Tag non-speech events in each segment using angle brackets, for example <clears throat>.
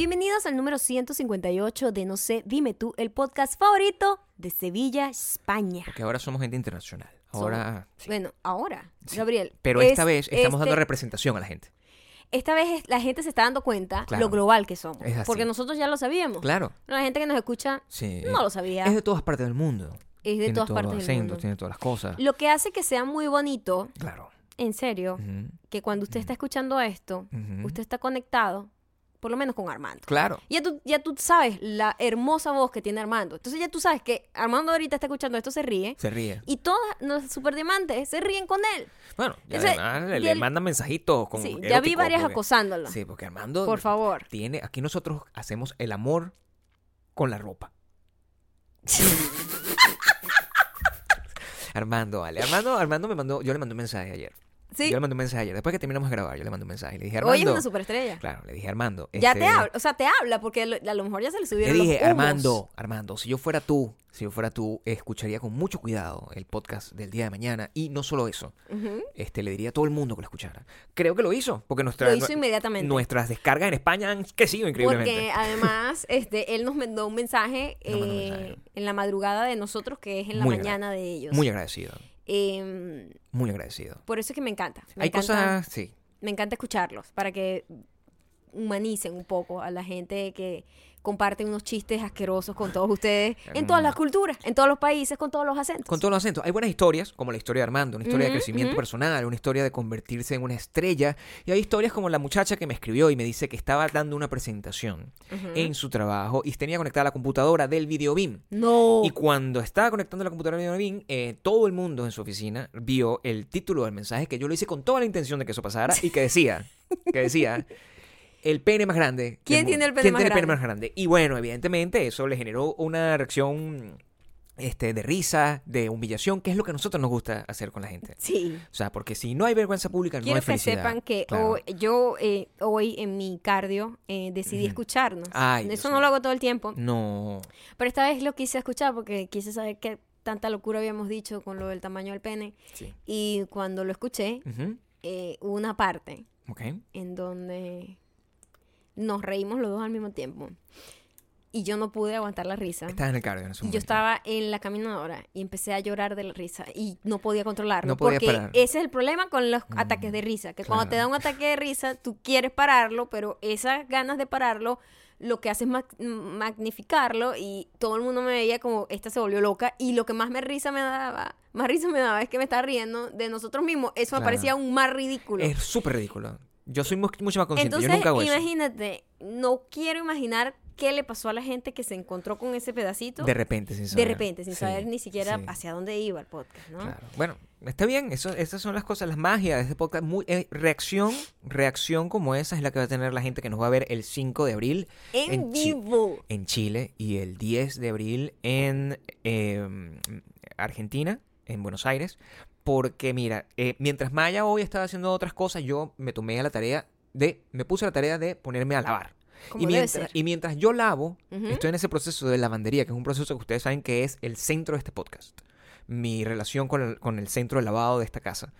Bienvenidos al número 158 de No sé, dime tú, el podcast favorito de Sevilla, España. Porque ahora somos gente internacional. Ahora. sí. Bueno, ahora, Sí. Gabriel. Pero es esta vez estamos dando este- representación a la gente. Esta vez la gente se está dando cuenta Claro. lo global que somos. Porque nosotros ya lo sabíamos. Claro. La gente que nos escucha Sí. no lo sabía. Es de todas partes del mundo. Es de tiene todas partes del mundo. tiene todas las cosas. Lo que hace que sea muy bonito, Claro. en serio, que cuando usted está escuchando esto, usted está conectado, por lo menos con Armando. Claro. Ya tú, ya tú sabes la hermosa voz que tiene Armando. Entonces ya tú sabes que Armando ahorita está escuchando esto, se ríe. Se ríe. Y todas los superdiamantes se ríen con él. Bueno, y Ese- además le, y le él- mandan mensajitos con sí, ya vi varias porque- acosándolo. Sí, porque Armando Por favor. tiene. Aquí nosotros hacemos el amor con la ropa. <laughs> Armando, vale. Armando, Armando me mandó, yo le mandé un mensaje ayer. Sí. Yo le mandé un mensaje ayer. Después que terminamos de grabar, yo le mandé un mensaje. Le dije, Armando. Hoy es una superestrella. Claro, le dije, Armando. Ya este, te habla, o sea, te habla porque lo- a lo mejor ya se le Le subieron dije, los humos. Armando, Armando, si yo fuera tú, si yo fuera tú, escucharía con mucho cuidado el podcast del día de mañana. Y no solo eso, este, le diría a todo el mundo que lo escuchara. Creo que lo hizo, porque nuestra, Lo hizo nue- inmediatamente. nuestras descargas en España han crecido increíblemente. Porque además, <laughs> este, él nos mandó un mensaje, mandó eh, mensaje. en la madrugada de nosotros, que es en la Muy mañana de ellos. Muy agradecido, Em, muy agradecido. por eso es que me encanta. Me Hay encanta, cosas, sí, Me encanta escucharlos para que humanicen un poco a la gente que comparte unos chistes asquerosos con todos ustedes en todas las culturas, en todos los países, con todos los acentos. con todos los acentos. Hay buenas historias, como la historia de Armando, una historia de crecimiento personal, una historia de convertirse en una estrella. Y hay historias como la muchacha que me escribió y me dice que estaba dando una presentación Ujú. en su trabajo y tenía conectada la computadora del video BIM. No. Y cuando estaba conectando la computadora de BIM, eh, todo el mundo en su oficina vio el título del mensaje que yo lo hice con toda la intención de que eso pasara y que decía, que decía, el pene más grande. ¿Quién tiene el pene ¿Quién más tiene el pene grande? más grande? Y bueno, evidentemente eso le generó una reacción este, de risa, de humillación, que es lo que a nosotros nos gusta hacer con la gente. Sí. O sea, porque si no hay vergüenza pública, no Quiero hay que felicidad. sepan que Claro. hoy- yo eh, hoy en mi cardio eh, decidí escucharnos. Ay, Dios Eso no lo hago todo el tiempo. No. Pero esta vez lo quise escuchar porque quise saber qué tanta locura habíamos dicho con lo del tamaño del pene. Sí. Y cuando lo escuché, eh, hubo una parte Ok. en donde nos reímos los dos al mismo tiempo. Y yo no pude aguantar la risa. Estás en el cardio en ese Y yo momento. estaba en la caminadora y empecé a llorar de la risa y no podía controlarlo. No podías porque parar. ese es el problema con los Mm, ataques de risa, que cuando te da un ataque de risa, tú quieres pararlo, pero esas ganas de pararlo lo que hace es mag- magnificarlo y todo el mundo me veía como esta se volvió loca y lo que más me risa me daba, más risa me daba es que me estaba riendo de nosotros mismos. Eso me Claro. parecía aún más ridículo. Es súper ridículo. Yo soy mu- mucho más consciente. Entonces, yo nunca hago eso. imagínate, no quiero imaginar qué le pasó a la gente que se encontró con ese pedacito De repente, sin saber. de repente, sin Sí, saber ni siquiera sí, hacia dónde iba el podcast, ¿no? claro. Bueno, está bien. Eso, esas son las cosas, las magias de este podcast. Muy, eh, reacción, reacción como esa es la que va a tener la gente que nos va a ver el 5 de abril En, en Chi- vivo. en Chile y el 10 de abril en eh, Argentina, en Buenos Aires. Porque mira, eh, mientras Maya hoy estaba haciendo otras cosas, yo me tomé a la tarea de, me puse a la tarea de ponerme a lavar. Y mientras, ser. y mientras yo lavo, estoy en ese proceso de lavandería, que es un proceso que ustedes saben que es el centro de este podcast. Mi relación con el, con el centro de lavado de esta casa.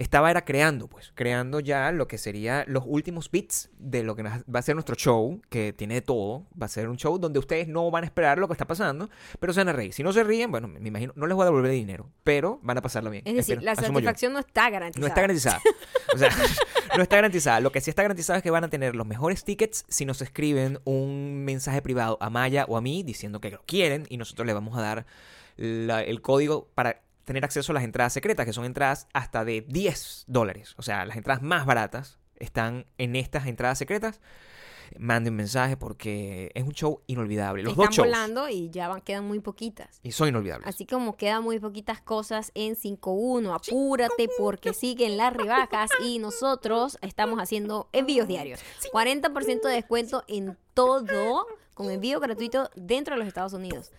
Estaba era creando, pues, creando ya lo que sería los últimos bits de lo que va a ser nuestro show, que tiene de todo. Va a ser un show donde ustedes no van a esperar lo que está pasando, pero se van a reír. Si no se ríen, bueno, me imagino, no les voy a devolver dinero, pero van a pasarlo bien. Es decir, Espero, la yo. satisfacción no está garantizada. No está garantizada. O sea, <laughs> no está garantizada. Lo que sí está garantizado es que van a tener los mejores tickets si nos escriben un mensaje privado a Maya o a mí diciendo que lo quieren y nosotros le vamos a dar la- el código para tener acceso a las entradas secretas, que son entradas hasta de 10 dólares. O sea, las entradas más baratas están en estas entradas secretas. Manden mensaje porque es un show inolvidable. Los Están dos shows. volando y ya van, quedan muy poquitas. Y son inolvidables. Así como quedan muy poquitas cosas en 5.1, apúrate porque siguen las rebajas y nosotros estamos haciendo envíos diarios. 40% de descuento en todo con envío gratuito dentro de los Estados Unidos.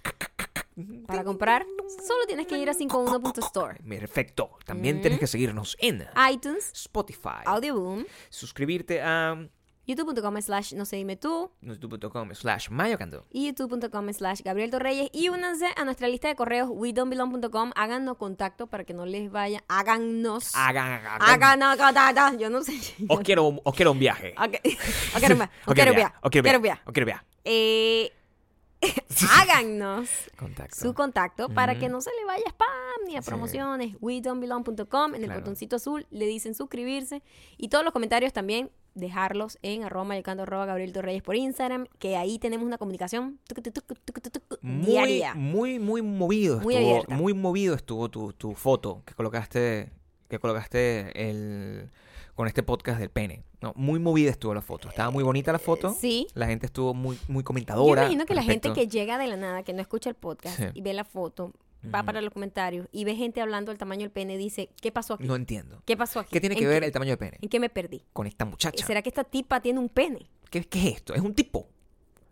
Para comprar, solo tienes que ir a 51.store. Perfecto. También Mm. tienes que seguirnos en iTunes, Spotify. Audioboom, suscribirte a youtube.com slash no se dime tú, youtube.com slash mayocando. y youtube.com slash Gabriel Torreyes. Y únanse a nuestra lista de correos wedon'tbelong.com. Háganos contacto para que no les vaya. Háganos. Hagan, hagan. Hagan. Yo no sé. Os quiero, un- os quiero un viaje. Os <laughs> quiero ver. viaje, <laughs> os quiero Quiero viaje, os quiero viaje. Eh, <laughs> háganos Contacto. su contacto para que no se le vaya spam ni a Sí. promociones. WeDon'tBelong.com en el Claro. botoncito azul le dicen suscribirse y todos los comentarios también dejarlos en arroba mayocando arroba Gabriel Torreyes por Instagram que ahí tenemos una comunicación tucu, tucu, tucu, Muy, diaria. muy, muy movido Muy estuvo, abierta. muy movido estuvo tu, tu foto que colocaste, que colocaste el, con este podcast del pene. No, muy movida estuvo la foto. Estaba muy bonita la foto. Sí. La gente estuvo muy, muy Yo comentadora. imagino que la gente que llega de la nada, que no escucha el podcast Sí. y ve la foto, va para los comentarios y ve gente hablando del tamaño del pene, dice, ¿qué pasó aquí? No entiendo. ¿Qué pasó aquí? ¿Qué tiene ¿En que ver el tamaño del pene ¿En qué me perdí? con esta muchacha? ¿Será que esta tipa tiene un pene? ¿Qué, qué es esto? ¿Es un tipo?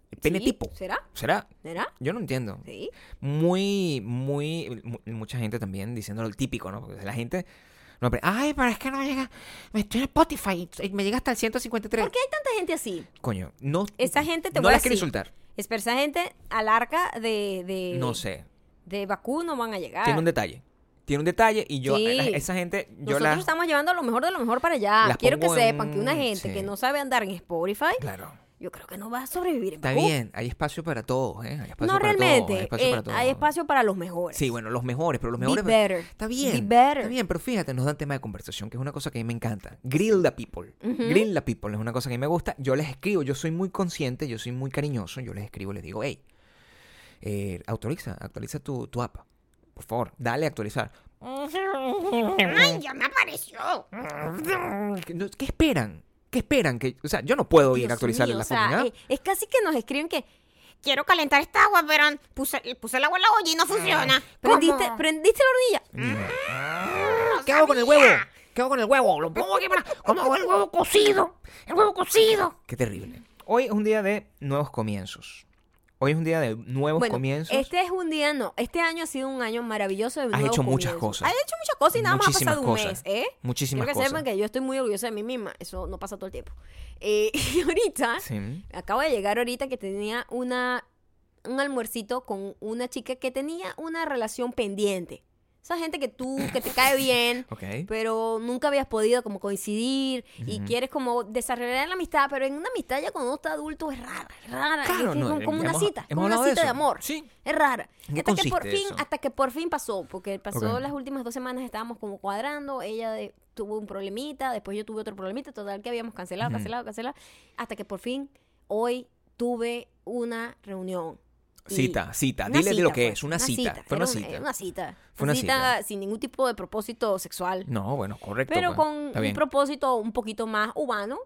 ¿El pene Sí, tipo? ¿Será? ¿Será? ¿Será? Yo no entiendo. Sí. Muy, muy, mu- mucha gente también diciendo lo típico, ¿no? Porque la gente, no, pero, ay, pero es que no llega, me estoy en Spotify y me llega hasta el 153. ¿Por qué hay tanta gente así? Coño, no. Esa gente te no voy a las quiero insultar. Es pero esa gente al arca de, de, No sé. de Bakú no van a llegar. Tiene un detalle. Tiene un detalle y yo, Sí. la- esa gente, yo Nosotros la. estamos llevando lo mejor de lo mejor para allá. Quiero que en sepan que una un- gente sí. que no sabe andar en Spotify, Claro. Yo creo que no va a sobrevivir Está Bakú. bien, hay espacio para todos, ¿eh? Hay espacio No para realmente. todos, hay espacio eh, para todos. hay espacio para los mejores. Sí, bueno, los mejores, pero los Be mejores. better. Está bien. Be better. Está bien, pero fíjate, nos dan tema de conversación, que es una cosa que a mí me encanta. Grill the people. Grill the people es una cosa que a mí me gusta. Yo les escribo, yo soy muy consciente, yo soy muy cariñoso. Yo les escribo, les digo, hey, eh, actualiza, actualiza tu, tu app. Por favor, dale a actualizar. <laughs> ¡Ay, ya me apareció! <laughs> ¿Qué qué esperan? ¿Qué esperan? Que, o sea, yo no puedo ir a actualizar mío, la o sea, eh, es casi que nos escriben que Quiero calentar esta agua, pero puse, puse el agua en la olla y no funciona. prendiste, ¿Cómo? prendiste la hornilla. ¿Qué hago con el huevo? ¿Qué hago con el huevo? Lo pongo ¿Cómo que para? ¿Cómo hago el huevo cocido? El huevo cocido. Qué terrible. Hoy es un día de nuevos comienzos. Hoy es un día de nuevos Bueno, comienzos. este es un día, no. Este año ha sido un año maravilloso de Has nuevos hecho muchas cosas. Has hecho muchas cosas y nada más ha pasado un mes, ¿eh? Muchísimas Quiero que cosas. sepan que yo estoy muy orgullosa de mí misma. Eso no pasa todo el tiempo. Eh, <laughs> y ahorita, Sí. acabo de llegar ahorita que tenía una un almuercito con una chica que tenía una relación pendiente. Esa gente que tú, que te cae bien, <laughs> pero nunca habías podido como coincidir y quieres como desarrollar la amistad, pero en una amistad ya cuando uno está adulto es rara, es rara, Claro, es no, como, como una cita, como una de cita de, amor. Sí. Es rara. ¿En qué Hasta que por fin, eso? hasta que por fin pasó, porque pasó las últimas dos semanas estábamos como cuadrando, ella de- tuvo un problemita, después yo tuve otro problemita, total que habíamos cancelado, cancelado, cancelado, hasta que por fin hoy tuve una reunión. Cita, cita. una Dile de lo que pues, es, una cita. Fue una un- cita. una cita. Fue una cita. sin ningún tipo de propósito sexual. No, bueno, correcto. Pero pues. con un propósito un poquito más humano.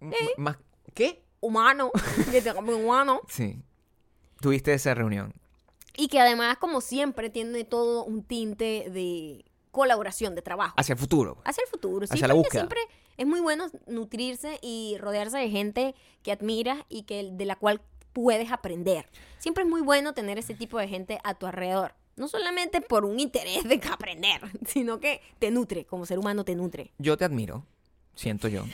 M- Más, ¿Qué? Humano. <laughs> humano. Sí. Tuviste esa reunión. Y que además, como siempre, tiene todo un tinte de colaboración, de trabajo. Hacia el futuro. Hacia el futuro. Sí, Hacia la búsqueda. siempre es muy bueno nutrirse y rodearse de gente que admiras y que de la cual puedes aprender. Siempre es muy bueno tener ese tipo de gente a tu alrededor. No solamente por un interés de aprender, <laughs> sino que te nutre, como ser humano te nutre. Yo te admiro, siento yo.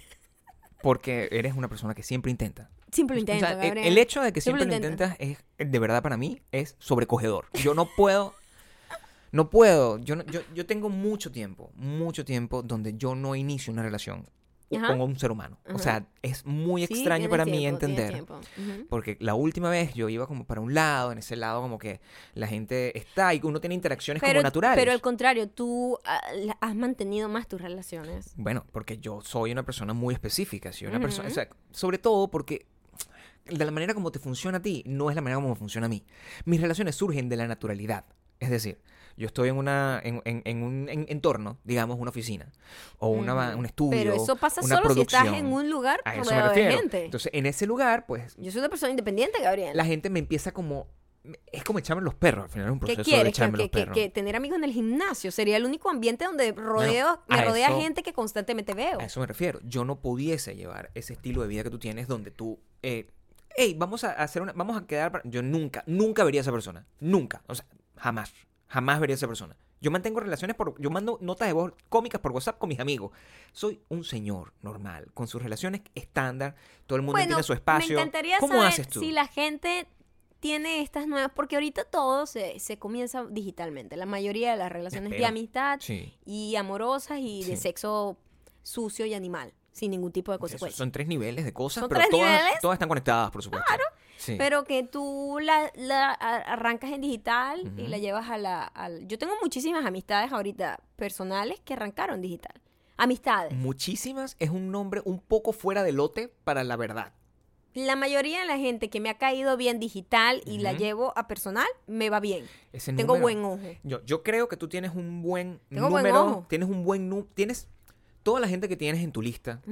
Porque eres una persona que siempre intenta. Siempre lo O sea, intento, el- hecho de que Siempre siempre, lo lo intentas es, de verdad para mí, es sobrecogedor. Yo no puedo, no puedo, yo, no- yo, yo tengo mucho tiempo, mucho tiempo donde yo no inicio una relación Ajá. con un ser humano. O sea, es muy Sí, extraño para mí tiempo, entender. Porque la última vez yo iba como para un lado, en ese lado como que la gente está y uno tiene interacciones Pero, como naturales. pero al contrario, tú ah, has mantenido más tus relaciones. Bueno, porque yo soy una persona muy específica, soy una persona, Ujú. o sea, sobre todo porque de la manera como te funciona a ti no es la manera como me funciona a mí. Mis relaciones surgen de la naturalidad. Es decir, yo estoy en una en, en- en un en- entorno, digamos, una oficina o una, Ujú. un estudio, Pero eso pasa una solo si estás producción. en un lugar A eso me de refiero. gente. Entonces, en ese lugar, pues Yo soy una persona independiente, Gabriel. la gente me empieza como es como echarme los perros, al final es un ¿Qué proceso de quieres? Que, echarme que- los perros. que tener amigos en el gimnasio sería el único ambiente donde rodeo, me rodea eso- gente que constantemente veo. A eso me refiero. Yo no pudiese llevar ese estilo de vida que tú tienes donde tú, eh, hey, vamos a hacer una, vamos a quedar, para-". yo nunca, nunca vería a esa persona, nunca, o sea, jamás, jamás vería a esa persona. Yo mantengo relaciones por... Yo mando notas de voz cómicas por WhatsApp con mis amigos. Soy un señor normal, con sus relaciones estándar. Todo el mundo Bueno, tiene su espacio. me encantaría ¿Cómo saber haces tú? si la gente tiene estas nuevas, porque ahorita todo se, se comienza digitalmente. La mayoría de las relaciones de amistad Sí. y amorosas y de sexo sucio y animal, sin ningún tipo de Esos consecuencias. son tres niveles de cosas, ¿Son pero tres todas, niveles? todas están conectadas, por supuesto. Claro. Sí. Pero que tú la, la arrancas en digital y la llevas a la... Yo tengo muchísimas amistades ahorita personales que arrancaron digital. Amistades. Muchísimas es un nombre un poco fuera de lote para la verdad. La mayoría de la gente que me ha caído bien digital y la llevo a personal, me va bien. Ese Tengo número- buen ojo. Yo, yo creo que tú tienes un buen Tengo buen número. ojo. Tienes un buen número. Tienes. Toda la gente que tienes en tu lista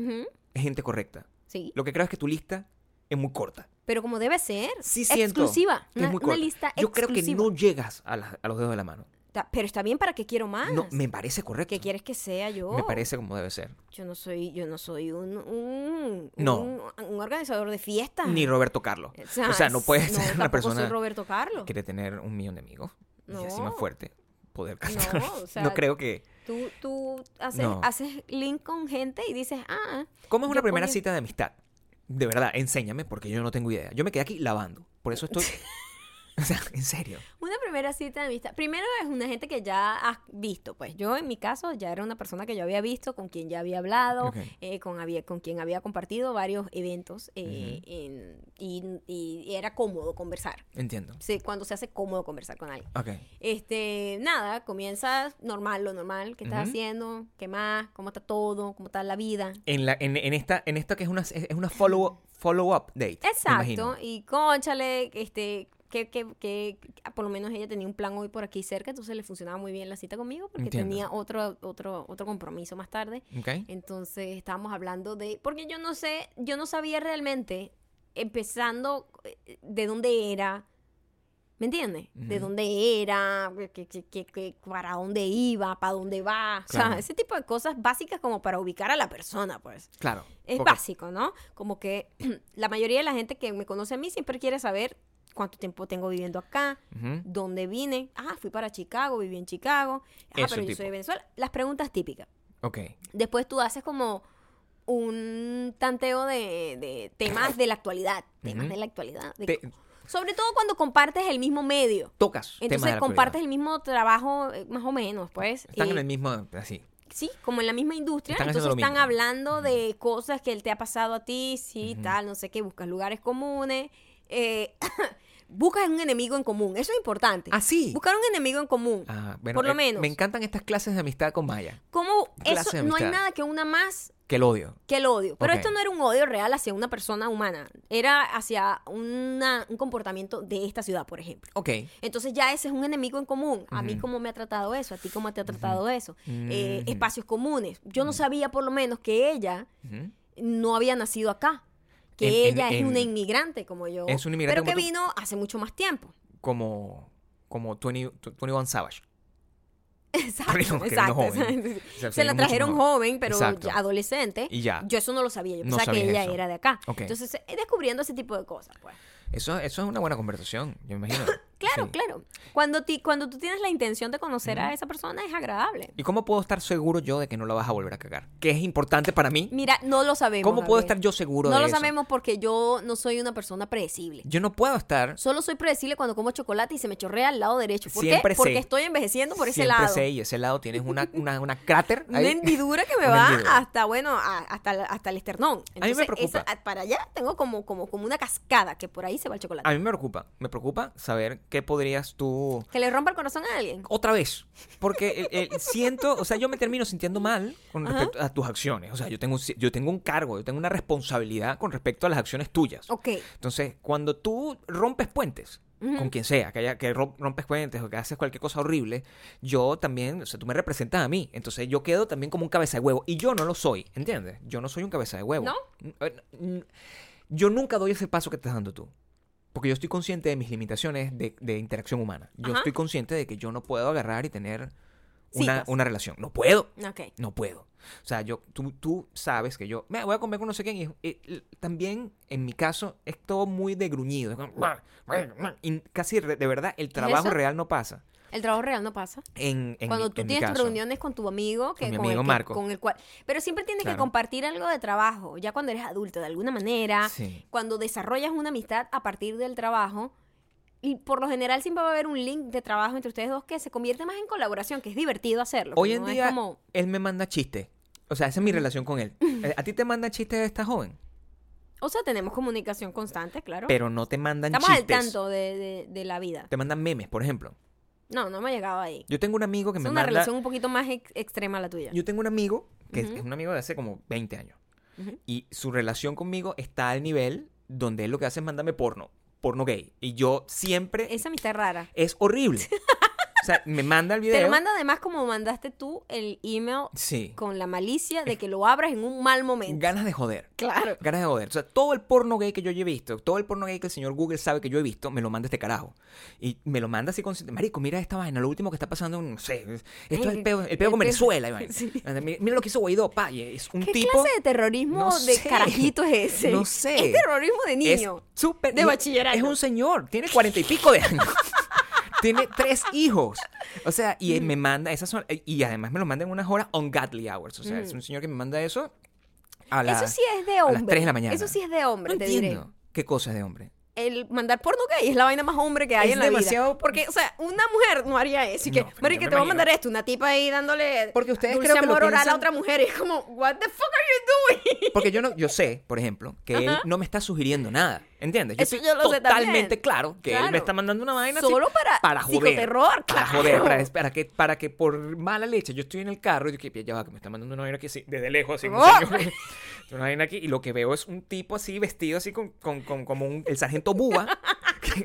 es gente correcta. Sí. Lo que creo es que tu lista es muy corta. Pero como debe ser. Sí siento Exclusiva. que Una, es muy una lista Yo creo que no llegas a, la- a los dedos de la mano. Pero está bien para que quiero más. No, me parece correcto. ¿Qué quieres que sea yo? Me parece como debe ser. Yo no soy, yo no soy un, un, No. un, un organizador de fiestas. Ni Roberto Carlos. O sea, O sea, no puedes no, ser una tampoco soy persona Roberto Carlos. que quiere tener un millón de amigos. Y así más No. fuerte. Poder No, cantar. o <laughs> sea, no creo que. Tú, tú haces, No. haces link con gente y dices, ah, ¿Cómo es una primera cita de amistad? De verdad, enséñame porque yo no tengo idea. Yo me quedé aquí lavando. Por eso estoy. <laughs> <laughs> o sea, en serio. una primera cita de amistad. Primero es una gente que ya has visto, pues yo en mi caso ya era una persona que yo había visto, con quien ya había hablado, eh, con, había, con quien había compartido varios eventos eh, en- y, y era cómodo conversar. Entiendo. Sí, cuando se hace cómodo conversar con alguien. Ok. Este, nada, comienzas normal, lo normal, ¿qué estás haciendo? ¿Qué más? ¿Cómo está todo? ¿Cómo está la vida? En, la, en, en esta, en esta que es una, es una follow, follow up date. Exacto, y conchale, este, que, que, que ah, por lo menos ella tenía un plan hoy por aquí cerca, entonces le funcionaba muy bien la cita conmigo porque Entiendo. tenía otro, otro, otro compromiso más tarde. Ok. Entonces estábamos hablando de, porque yo no sé, yo no sabía realmente, empezando eh, de dónde era, ¿me entiendes? De Ujú. dónde era, que, que- para dónde iba, para dónde va, o sea, Claro. ese tipo de cosas básicas como para ubicar a la persona, pues. Claro. Es porque- básico, ¿no? Como que <clears throat> la mayoría de la gente que me conoce a mí siempre quiere saber cuánto tiempo tengo viviendo acá, dónde vine. Ah, fui para Chicago, viví en Chicago. Ah, Eso pero yo soy de Venezuela. Las preguntas típicas. Ok. Después tú haces como un tanteo de, de temas de la actualidad. Temas de la actualidad. de- Te- sobre todo cuando compartes el mismo medio. tocas. Entonces compartes el mismo trabajo, eh, más o menos, pues. Están en eh, el mismo. Así. Sí, como en la misma industria. Están entonces están hablando de cosas que él te ha pasado a ti, sí, tal, no sé qué, buscas lugares comunes. eh, buscas un enemigo en común, eso es importante. Ah, sí. Buscar un enemigo en común. Ah, bueno, por lo eh, menos. Me encantan estas clases de amistad con Maya. ¿Cómo clase eso no hay nada que una más Que el odio. que el odio? Pero esto no era un odio real hacia una persona humana, era hacia una- un comportamiento de esta ciudad, por ejemplo. Ok. Entonces ya ese es un enemigo en común. A mí cómo me ha tratado eso, a ti cómo te ha tratado eso. Eh, Ujú. espacios comunes. Yo no sabía por lo menos que ella no había nacido acá. Que En- en- ella es en- una inmigrante como yo. Es una inmigrante pero que tú. vino hace mucho más tiempo. Como. Como 20, 21 Savage. Exacto, exacto. joven. Se la trajeron joven, pero Exacto. adolescente. Y ya. Yo eso no lo sabía. Yo No pensaba que ella eso. era de acá. Ok. Entonces, eh, descubriendo ese tipo de cosas, pues. Eso, eso es una buena conversación, yo me imagino. <laughs> Claro, Sí. claro. Cuando, ti- cuando tú tienes la intención de conocer a esa persona, es agradable. ¿Y cómo puedo estar seguro yo de que no la vas a volver a cagar? Que es importante para mí. Mira, no lo sabemos. ¿Cómo puedo estar yo seguro No de lo eso? sabemos porque yo no soy una persona predecible. Yo no puedo estar. Solo soy predecible cuando como chocolate y se me chorrea al lado derecho. ¿Por Siempre qué? sé. Porque estoy envejeciendo por ese siempre lado. sé y ese lado tienes una, una, una cráter Una hendidura que <laughs> me va hendidura. hasta, bueno, a- hasta, el- hasta el esternón. A mí me preocupa. esa- para allá tengo como, como, como una cascada que por ahí se va el chocolate. A mí me preocupa. Me preocupa saber qué podrías tú. Que le rompa el corazón a alguien. Otra vez. Porque el- el- siento, o sea, yo me termino sintiendo mal con Ajá. respecto a tus acciones. O sea, yo tengo, un- yo tengo un cargo, yo tengo una responsabilidad con respecto a las acciones tuyas. Ok. Entonces, cuando tú rompes puentes, con quien sea, que, haya, que rom- rompes puentes o que haces cualquier cosa horrible, yo también, o sea, tú me representas a mí. Entonces, yo quedo también como un cabeza de huevo. Y yo no lo soy, ¿entiendes? Yo no soy un cabeza de huevo. ¿No? Eh, Yo nunca doy ese paso que estás dando tú. Porque yo estoy consciente de mis limitaciones de, de interacción humana. Yo Ajá. estoy consciente de que yo no puedo agarrar y tener una, una relación. No puedo. No puedo. O sea, yo, tú, tú sabes que yo me voy a comer con no sé quién. Y, y- y también, en mi caso, es todo muy de gruñido. Y casi de verdad, el trabajo real no pasa. El trabajo real no pasa. En, en Cuando tú en tienes tus reuniones con tu amigo, que, Con mi con, amigo el que- Marco. con el cual. Pero siempre tienes que compartir algo de trabajo, ya cuando eres adulto, de alguna manera. Sí. Cuando desarrollas una amistad a partir del trabajo. Y por lo general siempre va a haber un link de trabajo entre ustedes dos que se convierte más en colaboración, que es divertido hacerlo. Hoy en no día, como- él me manda chistes. O sea, esa es mi relación con él. Eh, A ti te manda chistes de esta joven, O sea, tenemos comunicación constante, claro. pero no te mandan Estamos al chistes. tanto de, de- de la vida. Te mandan memes, por ejemplo. No, no me ha llegado ahí. Yo tengo un amigo que Es me una manda... relación un poquito más ex- extrema la tuya. Yo tengo un amigo que es- es un amigo de hace como 20 años. Ujú. Y su relación conmigo está al nivel donde él lo que hace es mandarme porno. Porno gay. Y yo siempre... Esa amistad es rara. Es horrible. <laughs> o sea, me manda el video. Te lo manda además como mandaste tú el email Sí. con la malicia de que lo abras en un mal momento. Ganas de joder. Claro. Ganas de joder. O sea, todo el porno gay que yo he visto, todo el porno gay que el señor Google sabe que yo he visto, me lo manda este carajo. Y me lo manda así con... Marico, mira esta vaina, lo último que está pasando, en- no sé, esto es el peo, el peo con peo- Venezuela. <laughs> y vaina. Sí. Mira, lo que hizo Guaidó, pa, es un ¿Qué tipo... clase de terrorismo No de sé. carajito es ese? No sé. Es terrorismo de Es niño. súper... de y- bachillerato. Es un señor, tiene cuarenta y pico de años. <laughs> tiene tres hijos. O sea, y él me manda esas son, y además me lo manda en unas horas ungodly hours. O sea, es un señor que me manda eso a las Eso sí es de a hombre. las 3 de la mañana. Eso sí es de hombre, No te diré. entiendo. ¿Qué cosa es de hombre? El mandar porno gay es la vaina más hombre que hay Es en la vida. demasiado- Porque, o sea, una mujer no haría eso. Y que, No, te voy a mandar esto. Una tipa ahí dándole Porque ustedes dulce creo que lo oral a piensan- otra mujer. Y es como, what the fuck are you doing? Porque yo no, yo sé, por ejemplo, que él no me está sugiriendo nada. ¿Entiendes? Yo Eso estoy yo lo sé totalmente claro que él me está mandando una vaina así Solo para para joder. psicoterror, Para joder, para, para que, para que por mala leche yo estoy en el carro y yo que ya va, que me está mandando una vaina aquí así, desde lejos, así, un ¡Oh! <laughs> una vaina aquí, y lo que veo es un tipo así vestido así con, con, con- como un, el sargento <laughs> que-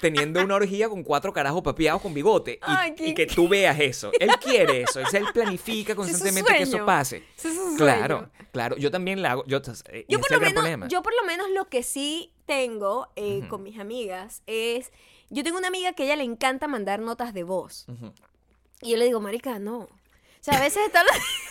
teniendo una orgía con cuatro carajos papeados con bigote, y, Ay, qué- y que tú veas eso. Él quiere eso, <laughs> es- él planifica Ese es constantemente que eso pase. Es Claro, claro. Yo también la hago. Yo, eh, Yo por, lo menos, problema. yo por lo menos lo que sí tengo eh, con mis amigas es... Yo tengo una amiga que a ella le encanta mandar notas de voz. Y yo le digo, marica, no. O sea, a veces está. <laughs>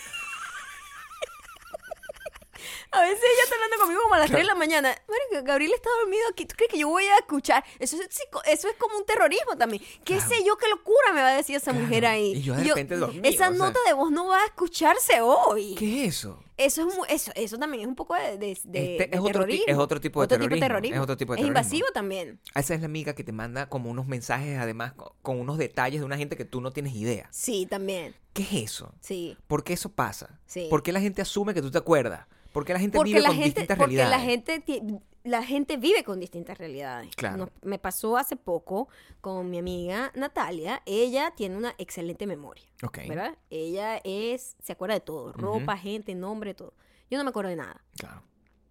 <laughs> A veces ella está hablando conmigo como a las 3 de la mañana. Marica, Gabriel está dormido aquí. ¿Tú crees que yo voy a escuchar? Eso es, psico- eso es como un terrorismo también. ¿Qué Claro. sé yo qué locura me va a decir esa Claro. mujer ahí? Y yo de repente dormido, Esa sea. nota de voz no va a escucharse hoy. ¿Qué es eso? Eso es eso, eso también es un poco de, de, de- Este de es otro ti- terrorismo. es otro tipo de terrorismo, es otro tipo de Es terrorismo. invasivo también. Esa es la amiga que te manda como unos mensajes, además, co- con unos detalles de una gente que tú no tienes idea. Sí, también. ¿Qué es eso? Sí. ¿Por qué eso pasa? Sí. ¿Por qué la gente asume que tú te acuerdas? ¿Por qué la gente Porque vive la con gente, distintas porque realidades? la gente la gente vive con distintas realidades. Claro. Nos- me pasó hace poco con mi amiga Natalia. Ella tiene una excelente memoria. ¿Verdad? Ella es, se acuerda de todo. Ropa, gente, nombre, todo. Yo no me acuerdo de nada. claro.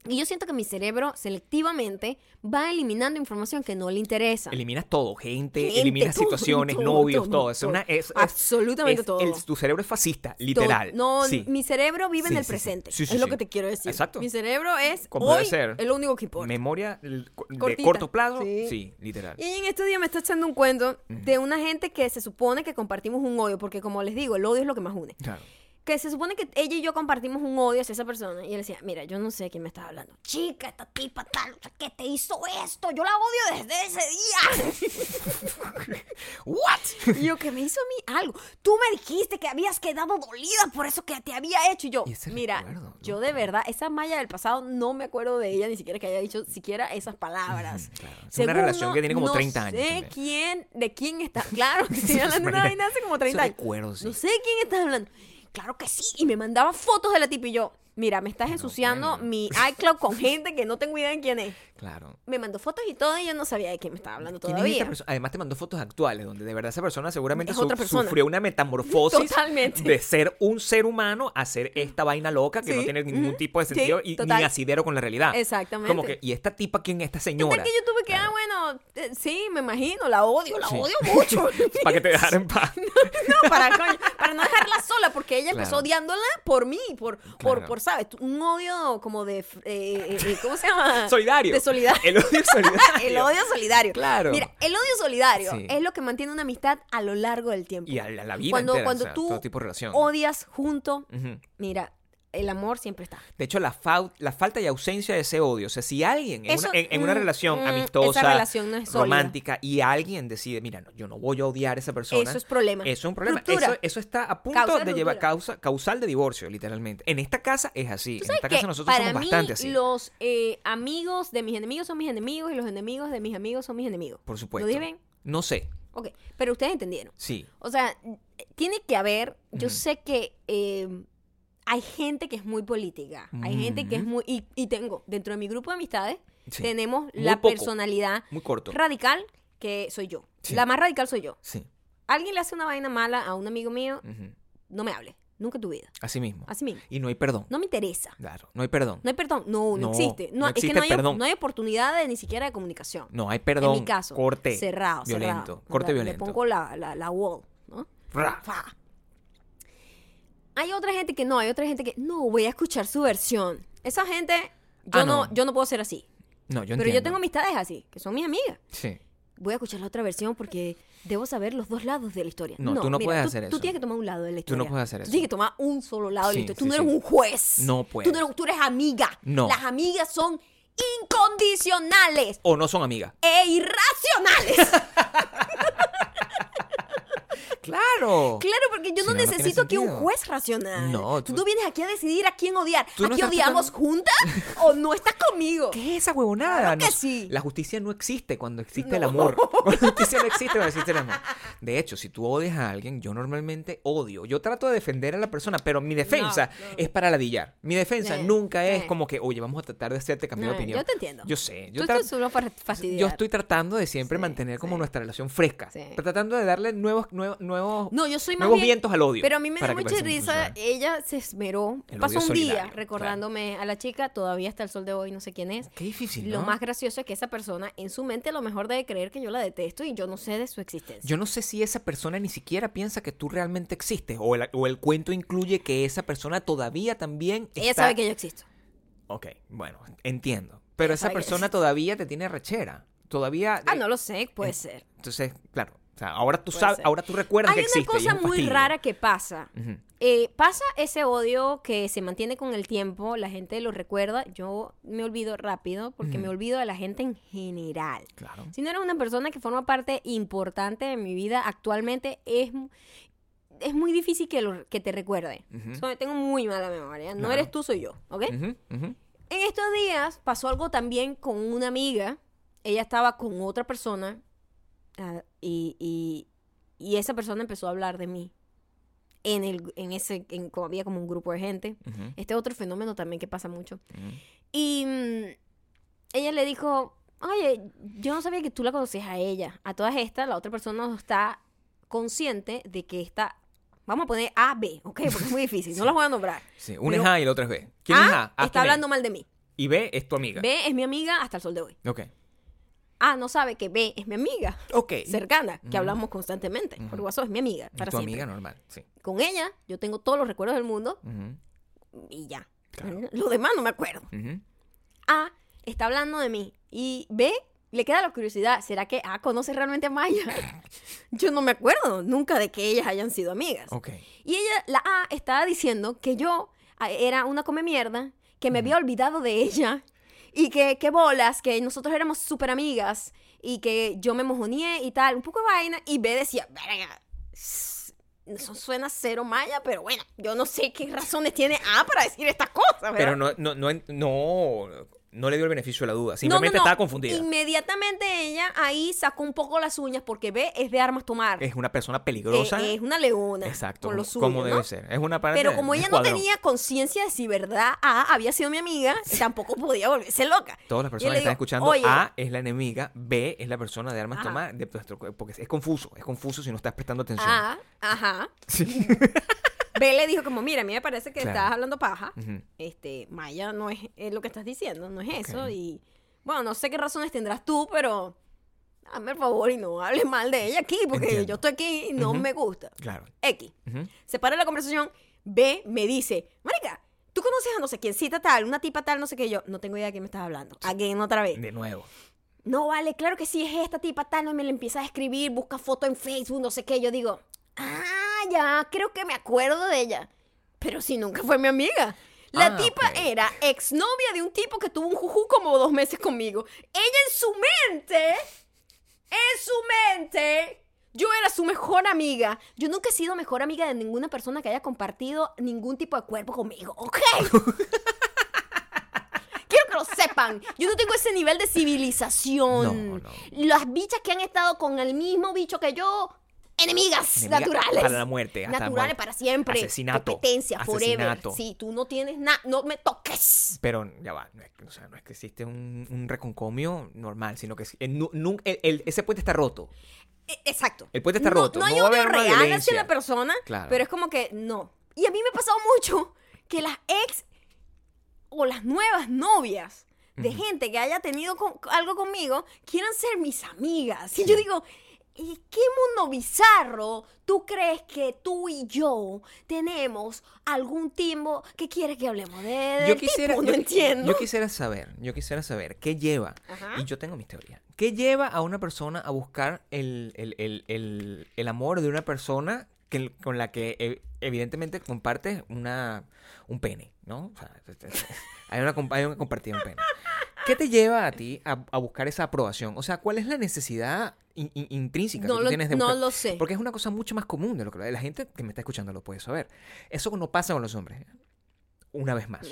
Y yo siento que mi cerebro selectivamente va eliminando información que no le interesa. Eliminas todo, gente, Gente, eliminas todo, situaciones, todo, novios, todo, todo. Es una, Absolutamente es- todo. el- tu cerebro es fascista, literal. No, sí. mi cerebro vive Sí, en el sí, presente. Sí, sí, es lo que te quiero decir. Exacto. Mi cerebro es Como hoy ser. es lo único que importa. Memoria de Cortita. corto plazo, Sí. literal. Y en estos días me está echando un cuento de una gente que se supone que compartimos un odio, porque como les digo, el odio es lo que más une. Claro. Que se supone que ella y yo compartimos un odio hacia esa persona. Y él decía, mira, yo no sé quién me estás hablando. Chica, esta tipa tal, ¿qué te hizo esto? Yo la odio desde ese día. <laughs> ¿What? y yo, que me hizo a mí algo. Tú me dijiste que habías quedado dolida por eso que te había hecho. Y yo, Y mira, recuerdo, yo de verdad, esa Maya del pasado no me acuerdo de ella, ni siquiera que haya dicho siquiera esas palabras. Claro. Es una relación que tiene como 30 años No sé quién, de quién está. Claro, que <laughs> estoy hablando de una vaina hace como 30 Esos años. recuerdos, sí. No sé de quién estás hablando. Claro que sí. Y me mandaba fotos de la tipa y yo, mira, me estás ensuciando mi iCloud con gente que no tengo idea de quién es. Claro. Me mandó fotos y todo y yo no sabía de quién me estaba hablando ¿Quién es esta todavía. persona? Además te mandó fotos actuales donde de verdad esa persona seguramente Es su- otra persona. sufrió una metamorfosis Totalmente. de ser un ser humano a ser esta vaina loca que no tiene ningún tipo de sí, sentido y total. ni asidero con la realidad. Exactamente. Como que, ¿y esta tipa quién es esta señora? Que yo tuve que, ah, bueno, eh, sí, me imagino, la odio, la Sí. odio mucho. <laughs> Para que te dejara en paz. <laughs> no, para, no dejarla sola, porque ella empezó Claro. odiándola por mí, por, por, Claro. por ¿sabes? Un odio como de, eh, eh, ¿cómo se llama? Solidario. De El odio solidario. El odio <laughs> solidario. Claro. Mira, el odio solidario Sí. es lo que mantiene una amistad a lo largo del tiempo. Y a la, la vida cuando entera, cuando o sea, tú todo tipo de relación. odias junto, mira, el amor siempre está. De hecho, la, fau- la falta y ausencia de ese odio. O sea, si alguien en, Eso, una, en- en una mm, relación mm, amistosa, relación no romántica, y alguien decide, mira, no, yo no voy a odiar a esa persona. Eso es problema. Eso es un problema. Eso, eso está a punto Causa de llevar causa, causal de divorcio, literalmente. En esta casa es así. En ¿Sabes esta casa nosotros Para somos mí, bastante así. los eh, amigos de mis enemigos son mis enemigos y los enemigos de mis amigos son mis enemigos. Por supuesto. ¿Lo dije bien? No sé. Ok, pero ustedes entendieron. Sí. O sea, tiene que haber, yo sé que eh, hay gente que es muy política, hay gente que es muy, y, y tengo, dentro de mi grupo de amistades, Sí. tenemos Muy la poco. personalidad Muy corto. radical que soy yo. Sí. La más radical soy yo. Sí. Alguien le hace una vaina mala a un amigo mío, no me hable, nunca tu vida. Así mismo. Así mismo. Y no hay perdón. No me interesa. Claro, no hay perdón. No hay perdón. No, no, No, existe. No, no es que existe no hay, perdón. no hay oportunidad de, ni siquiera de comunicación. No hay perdón. en mi caso. Corte. Cerrado, Violento. cerrado. Corte Le- violento. Le pongo la, la, la wall, ¿no? Ra. Fa. Hay otra gente que no, hay otra gente que no, voy a escuchar su versión. Esa gente, yo, Ah, no. no. yo no puedo ser así. No, yo Pero entiendo. yo tengo amistades así, que son mis amigas. Sí. Voy a escuchar la otra versión porque debo saber los dos lados de la historia. No, tú no mira, puedes tú, hacer Tú eso. tienes que tomar un lado de la Tú no historia. puedes hacer Tú eso. tienes que tomar un solo lado de la historia. Tú sí, no eres sí. un juez. No Tú, puedes. no eres, tú eres amiga. No. Las amigas son incondicionales O no son amigas. e irracionales. <laughs> Claro. Claro, porque yo Si no, no, no necesito aquí un juez racional. No, tú, tú- no vienes aquí a decidir a quién odiar. ¿Aquí estás odiamos juntas o no estás conmigo? ¿Qué es esa huevonada? Claro que sí. La justicia no existe cuando existe el amor. <laughs> La justicia no existe cuando existe el amor. De hecho, si tú odias a alguien, yo normalmente odio. Yo trato de defender a la persona, pero mi defensa es para ladillar. Mi defensa nunca es como que, oye, vamos a tratar de hacerte cambiar de opinión. yo te entiendo. Yo sé. Yo, Tú tra- solo para fastidiar. yo estoy tratando de siempre Sí, mantener como sí. nuestra relación fresca. Tratando de darle nuevos, nuevos, nuevos, No, yo soy más nuevos bien- vientos al odio. Pero a mí me da mucha risa. Ella se esmeró. El pasó un día recordándome a la chica. Todavía hasta el sol de hoy, no sé quién es. Qué difícil, Lo más gracioso es que esa persona en su mente a lo mejor debe creer que yo la detesto y yo no sé de su existencia. Yo no sé si esa persona ni siquiera piensa que tú realmente existes o el, o el cuento incluye que esa persona todavía también Ella está... sabe que yo existo. Ok, bueno, entiendo. Pero esa persona todavía te tiene rechera. Todavía... Ah, no lo sé, puede en- ser. Entonces, claro. O sea, ahora tú sabes, ahora tú recuerdas Hay que una existe. y es cosa muy rara que pasa. Ujú. Eh, pasa ese odio que se mantiene con el tiempo, la gente lo recuerda, yo me olvido rápido porque me Ujú. olvido de la gente en general. Claro. Si no eres una persona que forma parte importante de mi vida actualmente, es, es muy difícil que, lo- que te recuerde. Ujú. So, tengo muy mala memoria. No Claro. eres tú, soy yo, ¿ok? En estos días pasó algo también con una amiga. Ella estaba con otra persona ah, y, y- y esa persona empezó a hablar de mí. En, el, en ese, en, como había como un grupo de gente. Ujú, Este otro fenómeno también que pasa mucho. Y mm, ella le dijo, oye, yo no sabía que tú la conocías a ella. A todas estas, la otra persona no está consciente de que está... Vamos a poner A, B, ¿ok? Porque es muy difícil, no las voy a nombrar. Sí, una es Pero- A y la otra es B. ¿Quién es A? Está es? hablando mal de mí. Y B es tu amiga. B es mi amiga hasta el sol de hoy. Ok. A no sabe que B es mi amiga Ok. cercana, que Ujú. hablamos constantemente. Por Ujú. WhatsApp es mi amiga, para tu siempre. amiga normal, sí. Con ella, yo tengo todos los recuerdos del mundo Ujú, y ya. Claro. Lo demás no me acuerdo. ujú. A está hablando de mí y B le queda la curiosidad, ¿será que A conoce realmente a Maya? <laughs> yo no me acuerdo nunca de que ellas hayan sido amigas. Ok. Y ella, la A, estaba diciendo que yo ah, era una come mierda, que me había olvidado de ella y que, que bolas, que nosotros éramos súper amigas y que yo me mojoneé y tal, un poco de vaina. Y B decía, verga, s- eso suena cero Maya, pero bueno, yo no sé qué razones tiene A para decir estas cosas, ¿verdad? Pero no, no, no, no, no le dio el beneficio de la duda. Simplemente no, no. estaba confundida. Inmediatamente ella ahí sacó un poco las uñas porque B es de armas tomar. Es una persona Eh, peligrosa. es una leona. Exacto. Con lo suyo, como debe ser. Es una Pero como ella no tenía conciencia de si verdad A había sido mi amiga, tampoco podía volverse loca. Todas las personas que están escuchando, "Oye". A es la enemiga, B es la persona de armas Ajá. tomar, de nuestro porque es confuso, es confuso si no estás prestando atención. A, ajá. Sí. <laughs> B le dijo como, mira, a mí me parece que Claro. estás hablando paja. Este, Maya no es, es lo que estás diciendo, no es eso. Y bueno, no sé qué razones tendrás tú, pero hazme el favor y no hables mal de ella aquí, porque Entiendo. yo estoy aquí y no me gusta. Claro. X. Ujú. Se para la conversación, B me dice, Marica, ¿tú conoces a no sé quién cita tal, una tipa tal, no sé qué? Yo, no tengo idea de qué me estás hablando. Again, otra vez. De nuevo. No, vale, claro que sí, es esta tipa tal, no me la empieza a escribir, busca foto en Facebook, no sé qué. Yo digo, ah, ya, creo que me acuerdo de ella. Pero si nunca fue mi amiga. La Ah, tipa ok. era exnovia de un tipo que tuvo un juju como dos meses conmigo. Ella en su mente, en su mente, yo era su mejor amiga. Yo nunca he sido mejor amiga de ninguna persona que haya compartido ningún tipo de cuerpo conmigo, ¿ok? <laughs> Quiero que lo sepan. Yo no tengo ese nivel de civilización. No, no. Las bichas que han estado con el mismo bicho que yo, enemigas Enemiga naturales. para la muerte, hasta la Naturales muerte. para siempre. Asesinato. Competencia, forever. Asesinato. Sí, tú no tienes nada, no me toques. Pero ya va, no es, que- o sea, no es que existe un, un reconcomio normal, sino que es- el nu- nun- el- el- ese puente está roto. E- Exacto. El puente está no, roto, No hay no odio real hacia la persona, Claro. pero es como que no. Y a mí me ha pasado mucho que las ex o las nuevas novias de gente que haya tenido con- algo conmigo quieran ser mis amigas. Y yo digo, ¿y qué mundo bizarro tú crees que tú y yo tenemos algún tiempo que quieres que hablemos de, Yo quisiera, tipo? No yo- entiendo. yo quisiera saber, yo quisiera saber qué lleva, Ajá. y yo tengo mis teorías, qué lleva a una persona a buscar el, el- el- el- el amor de una persona que, con la que ev- evidentemente comparte una, un pene, ¿no? O sea, hay una, hay una compartida un pene. ¿Qué te lleva a ti a, a buscar esa aprobación? O sea, ¿cuál es la necesidad in- in- intrínseca No que lo- tienes de no lo sé. Porque es una cosa mucho más común de lo que la gente que me está escuchando lo puede saber. Eso no pasa con los hombres. Una vez más.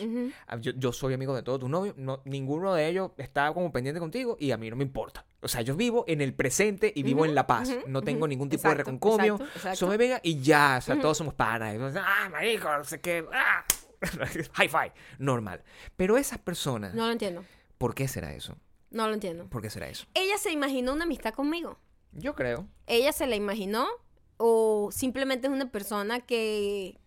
Ah, Yo, yo soy amigo de todos tus novios, no, ninguno de ellos está como pendiente contigo y a mí no me importa. O sea, yo vivo en el presente y vivo en la paz. no tengo ningún tipo de reconcomio. Soy venga y ya, o sea, todos somos panas. Ah, marico, no sé qué. ah". <laughs> High five. Normal. Pero esas personas, No lo entiendo. ¿por qué será eso? No lo entiendo. ¿Por qué será eso? Ella se imaginó una amistad conmigo. Yo creo. ella se la imaginó o simplemente es una persona que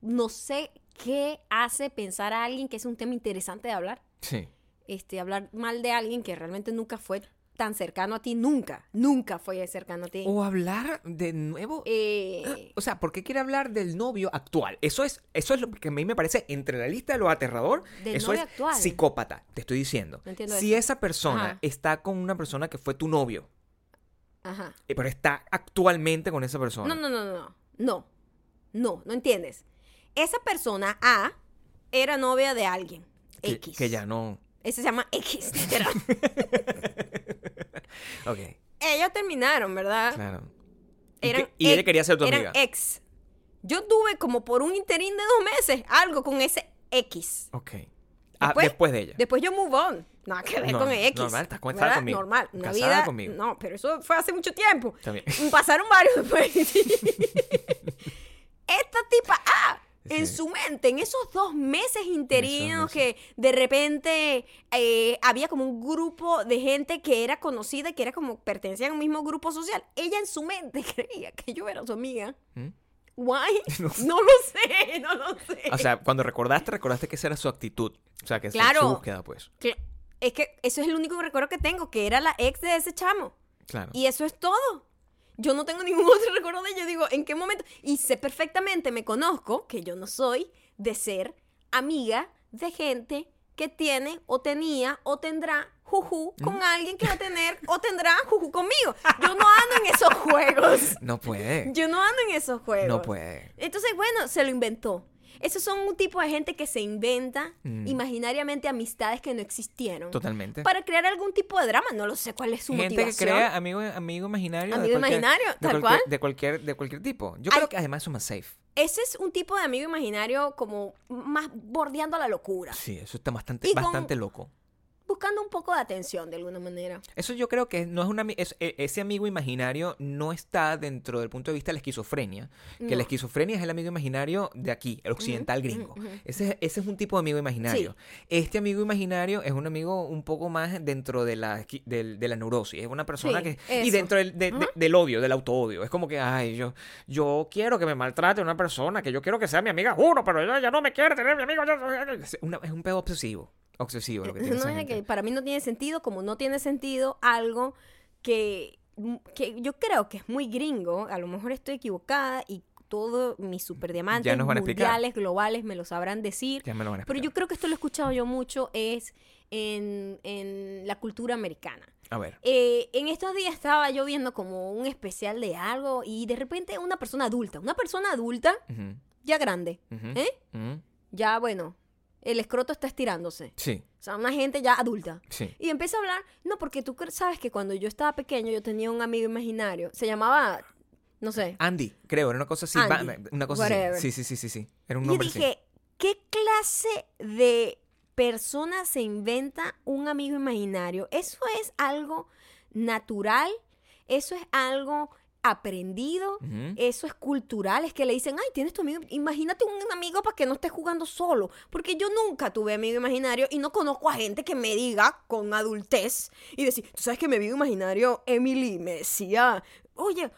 no sé qué hace pensar a alguien que es un tema interesante de hablar. Sí. Este, hablar mal de alguien que realmente nunca fue tan cercano a ti, nunca, nunca fue cercano a ti. O hablar de nuevo. Eh, <gasps> O sea, ¿por qué quiere hablar del novio actual? Eso es, eso es lo que a mí me parece entre la lista de lo aterrador. Del eso novio es actual. psicópata, te estoy diciendo. No si eso. esa persona Ajá. está con una persona que fue tu novio, ajá. eh, pero está actualmente con esa persona. No, no, no, no, no, no, no, no entiendes. Esa persona A era novia de alguien. que, X. que ya no. Ese se llama X, literal. <laughs> Ok, Ellos terminaron, ¿verdad? claro. Ah, Y, eran y ella ex- quería ser tu eran amiga. ex. Yo tuve como por un interín de dos meses algo con ese X. Ok. Ah, Después- después de ella. Después yo move on. Nada que ver No, con el X. normal, estás casada conmigo. Normal. Una Casada vida. conmigo. No, pero eso fue hace mucho tiempo. Bien. Pasaron varios <laughs> después. <laughs> Esta tipa, ah, en Sí. su mente, en esos dos meses interinos que de repente eh, había como un grupo de gente que era conocida y que era como pertenecía a un mismo grupo social, ella en su mente <laughs> creía que yo era su amiga. ¿Mm? Why? <laughs> No lo sé, no lo sé. O sea, cuando recordaste, recordaste que esa era su actitud. O sea, que esa- Claro. su búsqueda, pues. Cla- es que eso es el único recuerdo que tengo, que era la ex de ese chamo. Claro. Y eso es todo. Yo no tengo <laughs> ningún otro recuerdo de ella. Digo, ¿en qué momento? Y sé perfectamente, me conozco, que yo no soy de ser amiga de gente que tiene o tenía o tendrá juju con alguien que va a tener <laughs> o tendrá juju conmigo. Yo no ando en esos juegos. No puede. Yo no ando en esos juegos. No puede. Entonces, bueno, se lo inventó. Esos son un tipo de gente que se inventa Mm. imaginariamente amistades que no existieron. Totalmente. Para crear algún tipo de drama. No lo sé cuál es su Gente que motivación. crea amigo, amigo imaginario. Amigo imaginario, de tal cual. De cualquier, de cualquier tipo. Yo creo que además son más safe. Ese es un tipo de amigo imaginario como más bordeando la locura. Sí, eso está bastante, Y con- bastante loco. Buscando un poco de atención de alguna manera. Eso yo creo que no es una es- e- ese amigo imaginario no está dentro del punto de vista de la esquizofrenia. Que No. la esquizofrenia es el amigo imaginario de aquí, el occidental gringo. ese, es- ese es un tipo de amigo imaginario. Este amigo imaginario es un amigo un poco más dentro de la, del- de la neurosis. Es una persona Sí, que... Y dentro del, de- de- del odio, del autoodio. Es como que, ay, yo, yo quiero que me maltrate una persona, que yo quiero que sea mi amiga, juro, pero ella ya no me quiere tener mi amigo. yo- Es, una- es un pedo obsesivo. Obsesivo lo que tiene No esa es gente. que para mí no tiene sentido, como no tiene sentido algo que, que yo creo que es muy gringo. A lo mejor estoy equivocada y todos mis superdiamantes mundiales, globales, me lo sabrán decir. Ya me lo van a Pero yo creo que esto lo he escuchado yo mucho es en, en la cultura americana. A ver. Eh, en estos días estaba yo viendo como un especial de algo y de repente una persona adulta, una persona adulta ya grande, ¿eh? ya bueno, el escroto está estirándose. Sí, O sea, una gente ya adulta. sí. Y empieza a hablar, no, porque tú sabes que cuando yo estaba pequeño yo tenía un amigo imaginario, se llamaba, no sé. Andy, creo, era una cosa así. Andy, una cosa whatever. así. Sí, sí, sí, sí, sí. Era un Y nombre así. dije, ¿qué clase de persona se inventa un amigo imaginario? Eso es algo natural, eso es algo aprendido, eso es cultural, es que le dicen, ay, tienes tu amigo, imagínate un amigo para que no estés jugando solo, porque yo nunca tuve amigo imaginario y no conozco a gente que me diga con adultez y decir, tú sabes que mi amigo imaginario, Emily, me decía, oye,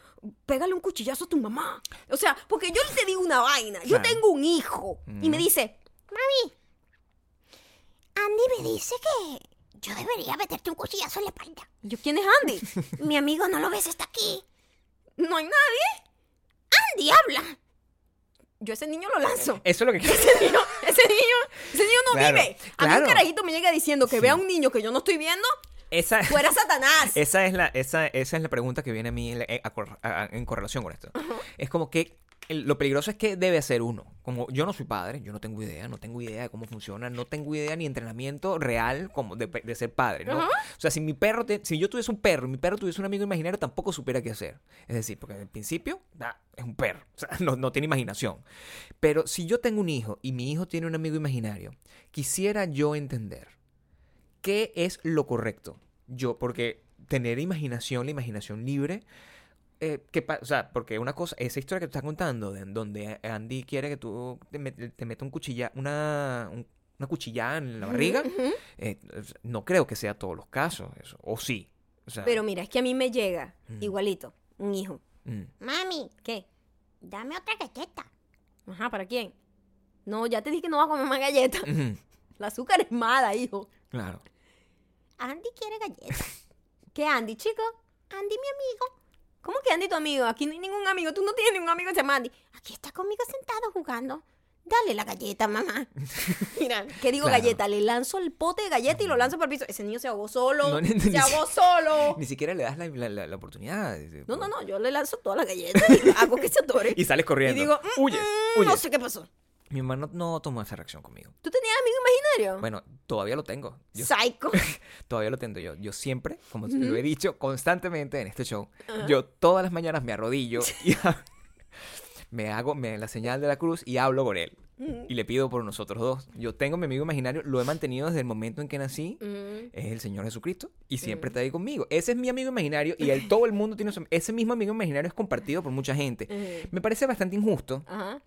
pégale un cuchillazo a tu mamá. O sea, porque yo te digo una vaina, yo tengo un hijo y me dice, Andy me dice que yo debería meterte un cuchillazo en la espalda. yo, ¿quién es Andy? Mi amigo no lo ves, está aquí. No hay nadie. Andy, habla. Yo ese niño lo lanzo. <laughs> Eso es lo que Ese niño, ese niño, ese niño no Claro, vive. A mí un carajito me llega diciendo que Sí. vea a un niño que yo no estoy viendo, Esa, <laughs> fuera Satanás. esa, es la, esa, esa es la pregunta que viene a mí eh, a cor- a- en correlación con esto. Es como que el- lo peligroso es que debe hacer uno. Como yo no soy padre, yo no tengo idea, no tengo idea de cómo funciona, no tengo idea ni entrenamiento real como de, de ser padre, ¿no? O sea, si mi perro, te- si yo tuviese un perro y mi perro tuviese un amigo imaginario, tampoco supiera qué hacer. Es decir, porque en principio es un perro, o sea, <laughs> no, no tiene imaginación. Pero si yo tengo un hijo y mi hijo tiene un amigo imaginario, quisiera yo entender qué es lo correcto. Yo, porque tener imaginación, la imaginación libre, eh, que o sea, porque una cosa, esa historia que tú estás contando, de, donde Andy quiere que tú te, met- te meta un cuchilla, una, un- una cuchillada en la barriga, eh, no creo que sea todos los casos, eso. O sí. O sea, Pero mira, es que a mí me llega Mm. igualito, un hijo. mm, Mami, ¿Qué? dame otra galleta. Ajá, ¿para quién? No, ya te dije que no vas a comer más galletas. <laughs> ujú, <laughs> La azúcar es mala, hijo. claro. Andy quiere galleta. <laughs> ¿Qué Andy, chico? Andy, mi amigo. ¿Cómo que Andy tu amigo? Aquí no hay ningún amigo. Tú no tienes ningún amigo que se llama Andy. Aquí está conmigo sentado jugando. Dale la galleta, mamá. <laughs> Mira, ¿qué digo Claro. galleta? Le lanzo el pote de galleta y lo lanzo por el piso. Ese niño se ahogó solo. No, <laughs> se ahogó solo. <laughs> Ni siquiera le das la, la- la- la oportunidad. No, no, no. Yo le lanzo todas las galletas y hago que se atore. Y sales corriendo. Y digo, mm, huyes, mm, huyes. no sé qué pasó. Mi hermano no tomó esa reacción conmigo. ¿Tú tenías amigo imaginario? Bueno, todavía lo tengo. Yo Psycho. <laughs> todavía lo tengo yo. Yo siempre, como lo he dicho constantemente en este show, yo todas las mañanas me arrodillo y <laughs> me hago me, la señal de la cruz y hablo con él. Y le pido por nosotros dos. Yo tengo mi amigo imaginario, lo he mantenido desde el momento en que nací. Es el Señor Jesucristo y siempre está ahí conmigo. Ese es mi amigo imaginario y el, todo el mundo tiene su- ese mismo amigo imaginario es compartido por mucha gente. Me parece bastante injusto Ajá.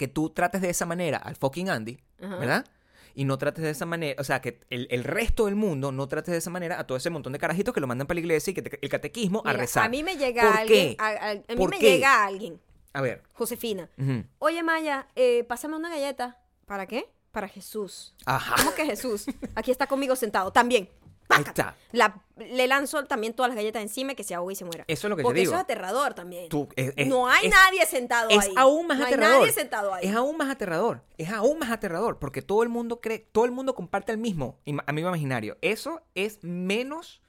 Que tú trates de esa manera al fucking Andy, Ajá. ¿verdad? Y no trates de esa manera, o sea, que el, el resto del mundo no trates de esa manera a todo ese montón de carajitos que lo mandan para la iglesia y que te- el catequismo a rezar. A mí me llega ¿Por alguien. qué? A, a- a mí ¿Por me qué? llega alguien. A ver. Josefina. Oye, Maya, eh, pásame una galleta. ¿Para qué? Para Jesús. Ajá. ¿Cómo que Jesús? Aquí está conmigo sentado. También. Ahí Pácata. está. La- le lanzo también todas las galletas encima que se ahogue y se muera. Eso es lo que te Porque digo. eso es aterrador también. Tú- es- es- no hay es- nadie sentado Es ahí. aún más no aterrador. hay nadie sentado ahí. Es aún más aterrador. Es aún más aterrador porque todo el mundo cree, todo el mundo comparte el mismo amigo imaginario. Eso es menos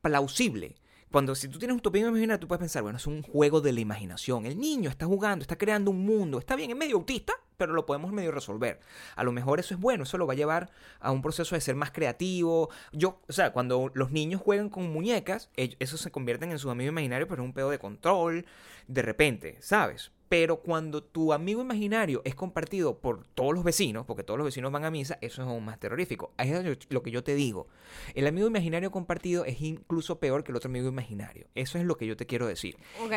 plausible. Cuando si tú tienes un amigo imaginario, tú puedes pensar, bueno, es un juego de la imaginación. El niño está jugando, está creando un mundo. Está bien, es medio autista, pero lo podemos medio resolver. A lo mejor eso es bueno, eso lo va a llevar a un proceso de ser más creativo. Yo, o sea, cuando los niños juegan con muñecas, ellos- eso se convierten en su amigo imaginario, pero es un pedo de control, de repente, ¿sabes? Pero cuando tu amigo imaginario es compartido por todos los vecinos, porque todos los vecinos van a misa, eso es aún más terrorífico. Ahí es lo que yo te digo. El amigo imaginario compartido es incluso peor que el otro amigo imaginario. Eso es lo que yo te quiero decir.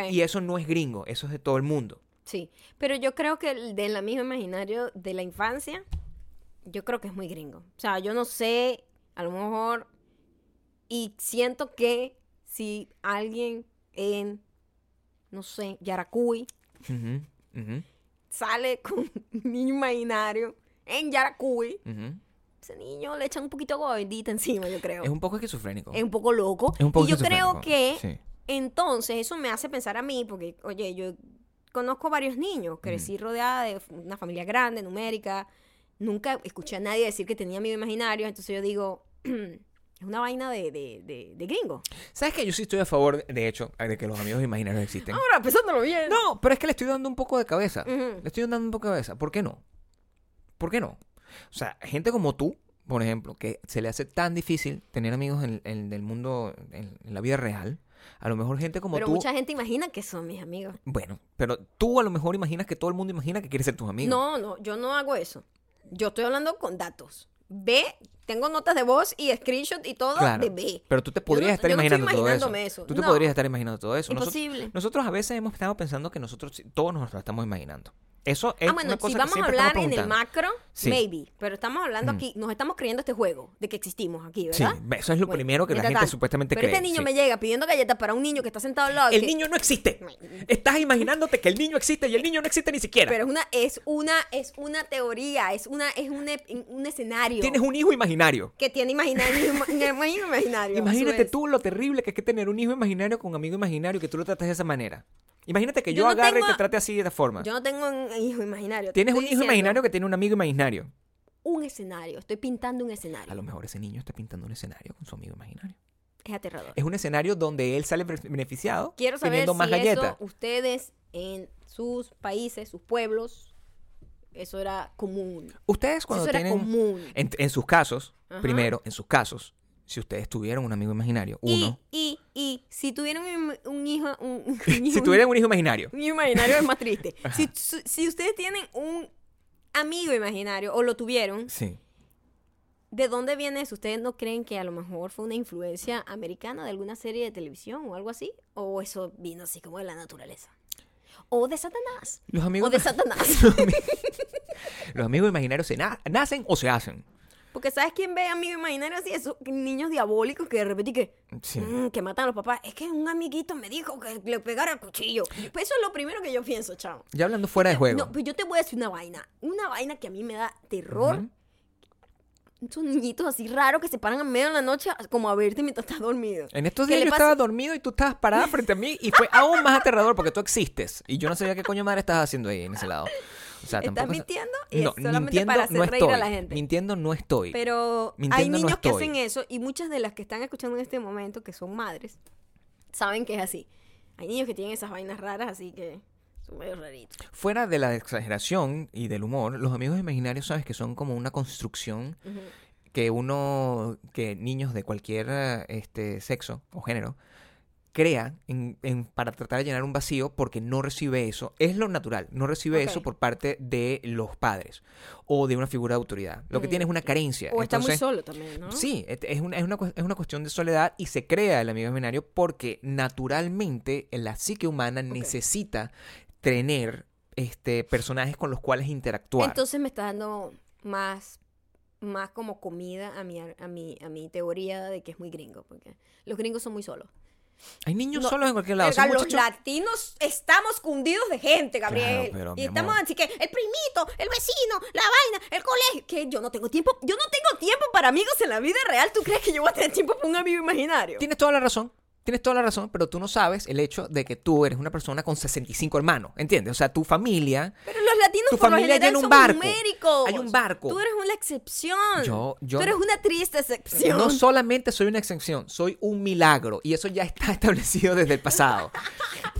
Y eso no es gringo, eso es de todo el mundo. Sí, pero yo creo que el del amigo imaginario de la infancia, yo creo que es muy gringo. O sea, yo no sé, a lo mejor, y siento que si alguien en, no sé, Yaracuy Sale con un niño imaginario en Yaracuy, ese niño le echan un poquito de bendita encima, yo creo. Es un poco esquizofrénico. Es un poco loco. Es un poco y yo creo que sí. entonces eso me hace pensar a mí, porque, oye, yo conozco varios niños, crecí rodeada de una familia grande, numérica, nunca escuché a nadie decir que tenía amigo imaginario, entonces yo digo, <clears throat> es una vaina de, de, de, de gringo. ¿Sabes que Yo sí estoy a favor, de hecho, de que los amigos imaginarios existen. Ahora, pensándolo bien. No, pero es que le estoy dando un poco de cabeza. Le estoy dando un poco de cabeza. ¿Por qué no? ¿Por qué no? O sea, gente como tú, por ejemplo, que se le hace tan difícil tener amigos en, en el mundo, en, en la vida real. A lo mejor gente como Pero tú. mucha gente imagina que son mis amigos. Bueno, pero tú a lo mejor imaginas que todo el mundo imagina que quiere ser tus amigos. No, no, yo no hago eso. Yo estoy hablando con datos. Ve, tengo notas de voz y screenshot y todo Claro. de B. Pero tú te podrías estar no imaginando todo eso. Tú te No. podrías estar imaginando todo eso. Nosotros- Imposible. Nosotros, a veces hemos estado pensando que nosotros todos nos lo estamos imaginando. Eso es ah, bueno, una cosa si que vamos a siempre hablar en el macro, Sí. maybe. Pero estamos hablando Mm. aquí, nos estamos creyendo este juego de que existimos aquí, Sí, ¿verdad? eso es lo Bueno, primero que la gente supuestamente Pero cree. este niño sí. me llega pidiendo galletas para un niño que está sentado al lado. El que- niño no existe. Estás imaginándote que el niño existe y el niño no existe ni siquiera. Pero es una, es una, es una teoría, es una, es un, e- un escenario Tienes un hijo imaginario. que tiene imaginario, <laughs> imaginario. a Imagínate tú lo terrible que es que tener un hijo imaginario con un amigo imaginario que tú lo trates de esa manera. Imagínate que yo, Yo no agarre y tengo- te trate así de esta forma. Yo no tengo un hijo imaginario. Tienes un hijo diciendo imaginario que tiene un amigo imaginario. Un escenario, estoy pintando un A escenario. lo mejor ese niño está pintando un escenario con su amigo imaginario. Es aterrador. Es un escenario donde él sale beneficiado Quiero saber teniendo si más galletas. eso ustedes en sus países, sus pueblos, eso era común. Ustedes Si cuando eso era común. En, en sus casos, Ajá. primero, en sus casos, si ustedes tuvieron un amigo imaginario, uno... Y, y, y, si tuvieran un, un hijo, un, un <laughs> si hijo- tuvieran un hijo imaginario, un hijo imaginario es más triste. <laughs> Si, su- si ustedes tienen un amigo imaginario o lo tuvieron, sí. ¿de dónde viene eso? ¿Ustedes no creen que a lo mejor fue una influencia americana de alguna serie de televisión o algo así? ¿O eso vino así como de la naturaleza? ¿O de Satanás? Los ¿O amigos, de Satanás? <laughs> los amigos imaginarios se na- nacen o se hacen. Porque ¿sabes quién ve amigo imaginario así? Esos niños diabólicos que de repente que, Sí. mm, que matan a los papás. Es que un amiguito me dijo que le pegara el cuchillo. Pues eso es lo primero que yo pienso, chavo. Ya hablando fuera de juego. No, pues yo te voy a decir una vaina. Una vaina que a mí me da terror. Son niñitos así raros que se paran en medio de la noche como a verte mientras estás dormido. En estos ¿Qué días yo pasa? estaba dormido y tú estabas parada frente a mí y fue aún más aterrador porque tú existes. Y yo no sabía qué coño madre estabas haciendo ahí en ese lado. O sea, ¿Estás mintiendo? No, Es solamente mintiendo para hacer no reír a la gente. Mintiendo no estoy. Pero hay no niños que hacen eso y muchas de las que están escuchando en este momento, que son madres, saben que es así. Hay niños que tienen esas vainas raras, así que son medio raritos. Fuera de la exageración y del humor, los amigos imaginarios, sabes que son como una construcción que uno, que niños de cualquier este, sexo o género, crea en- en- para tratar de llenar un vacío porque no recibe eso. Es lo natural, no recibe eso por parte de los padres o de una figura de autoridad. Lo que Mm. tiene es una carencia. O está muy solo también, ¿no? Sí, es una, es, una, es una cuestión de soledad y se crea el amigo imaginario porque naturalmente la psique humana necesita tener este, personajes con los cuales interactuar. Entonces me está dando más, más como comida a mi, a, mi, a mi teoría de que es muy gringo, porque los gringos son muy solos. Hay niños No, solos en cualquier lado. Son los muchachos- latinos estamos cundidos de gente, Gabriel. Claro, pero, y estamos amor. así que el primito, el vecino, la vaina, el colegio. Que yo no tengo tiempo, yo no tengo tiempo para amigos en la vida real. ¿Tú crees que yo voy a tener tiempo para un amigo imaginario? Tienes toda la razón. Tienes toda la razón, pero tú no sabes el hecho de que tú eres una persona con 65 hermanos, ¿entiendes? O sea, tu familia... Pero los latinos Tu por lo familia general tiene un barco. numéricos. Hay un barco. Tú eres una excepción. Yo- yo- Tú eres una triste excepción. No solamente soy una excepción, soy un milagro. Y eso ya está <laughs> establecido desde el pasado.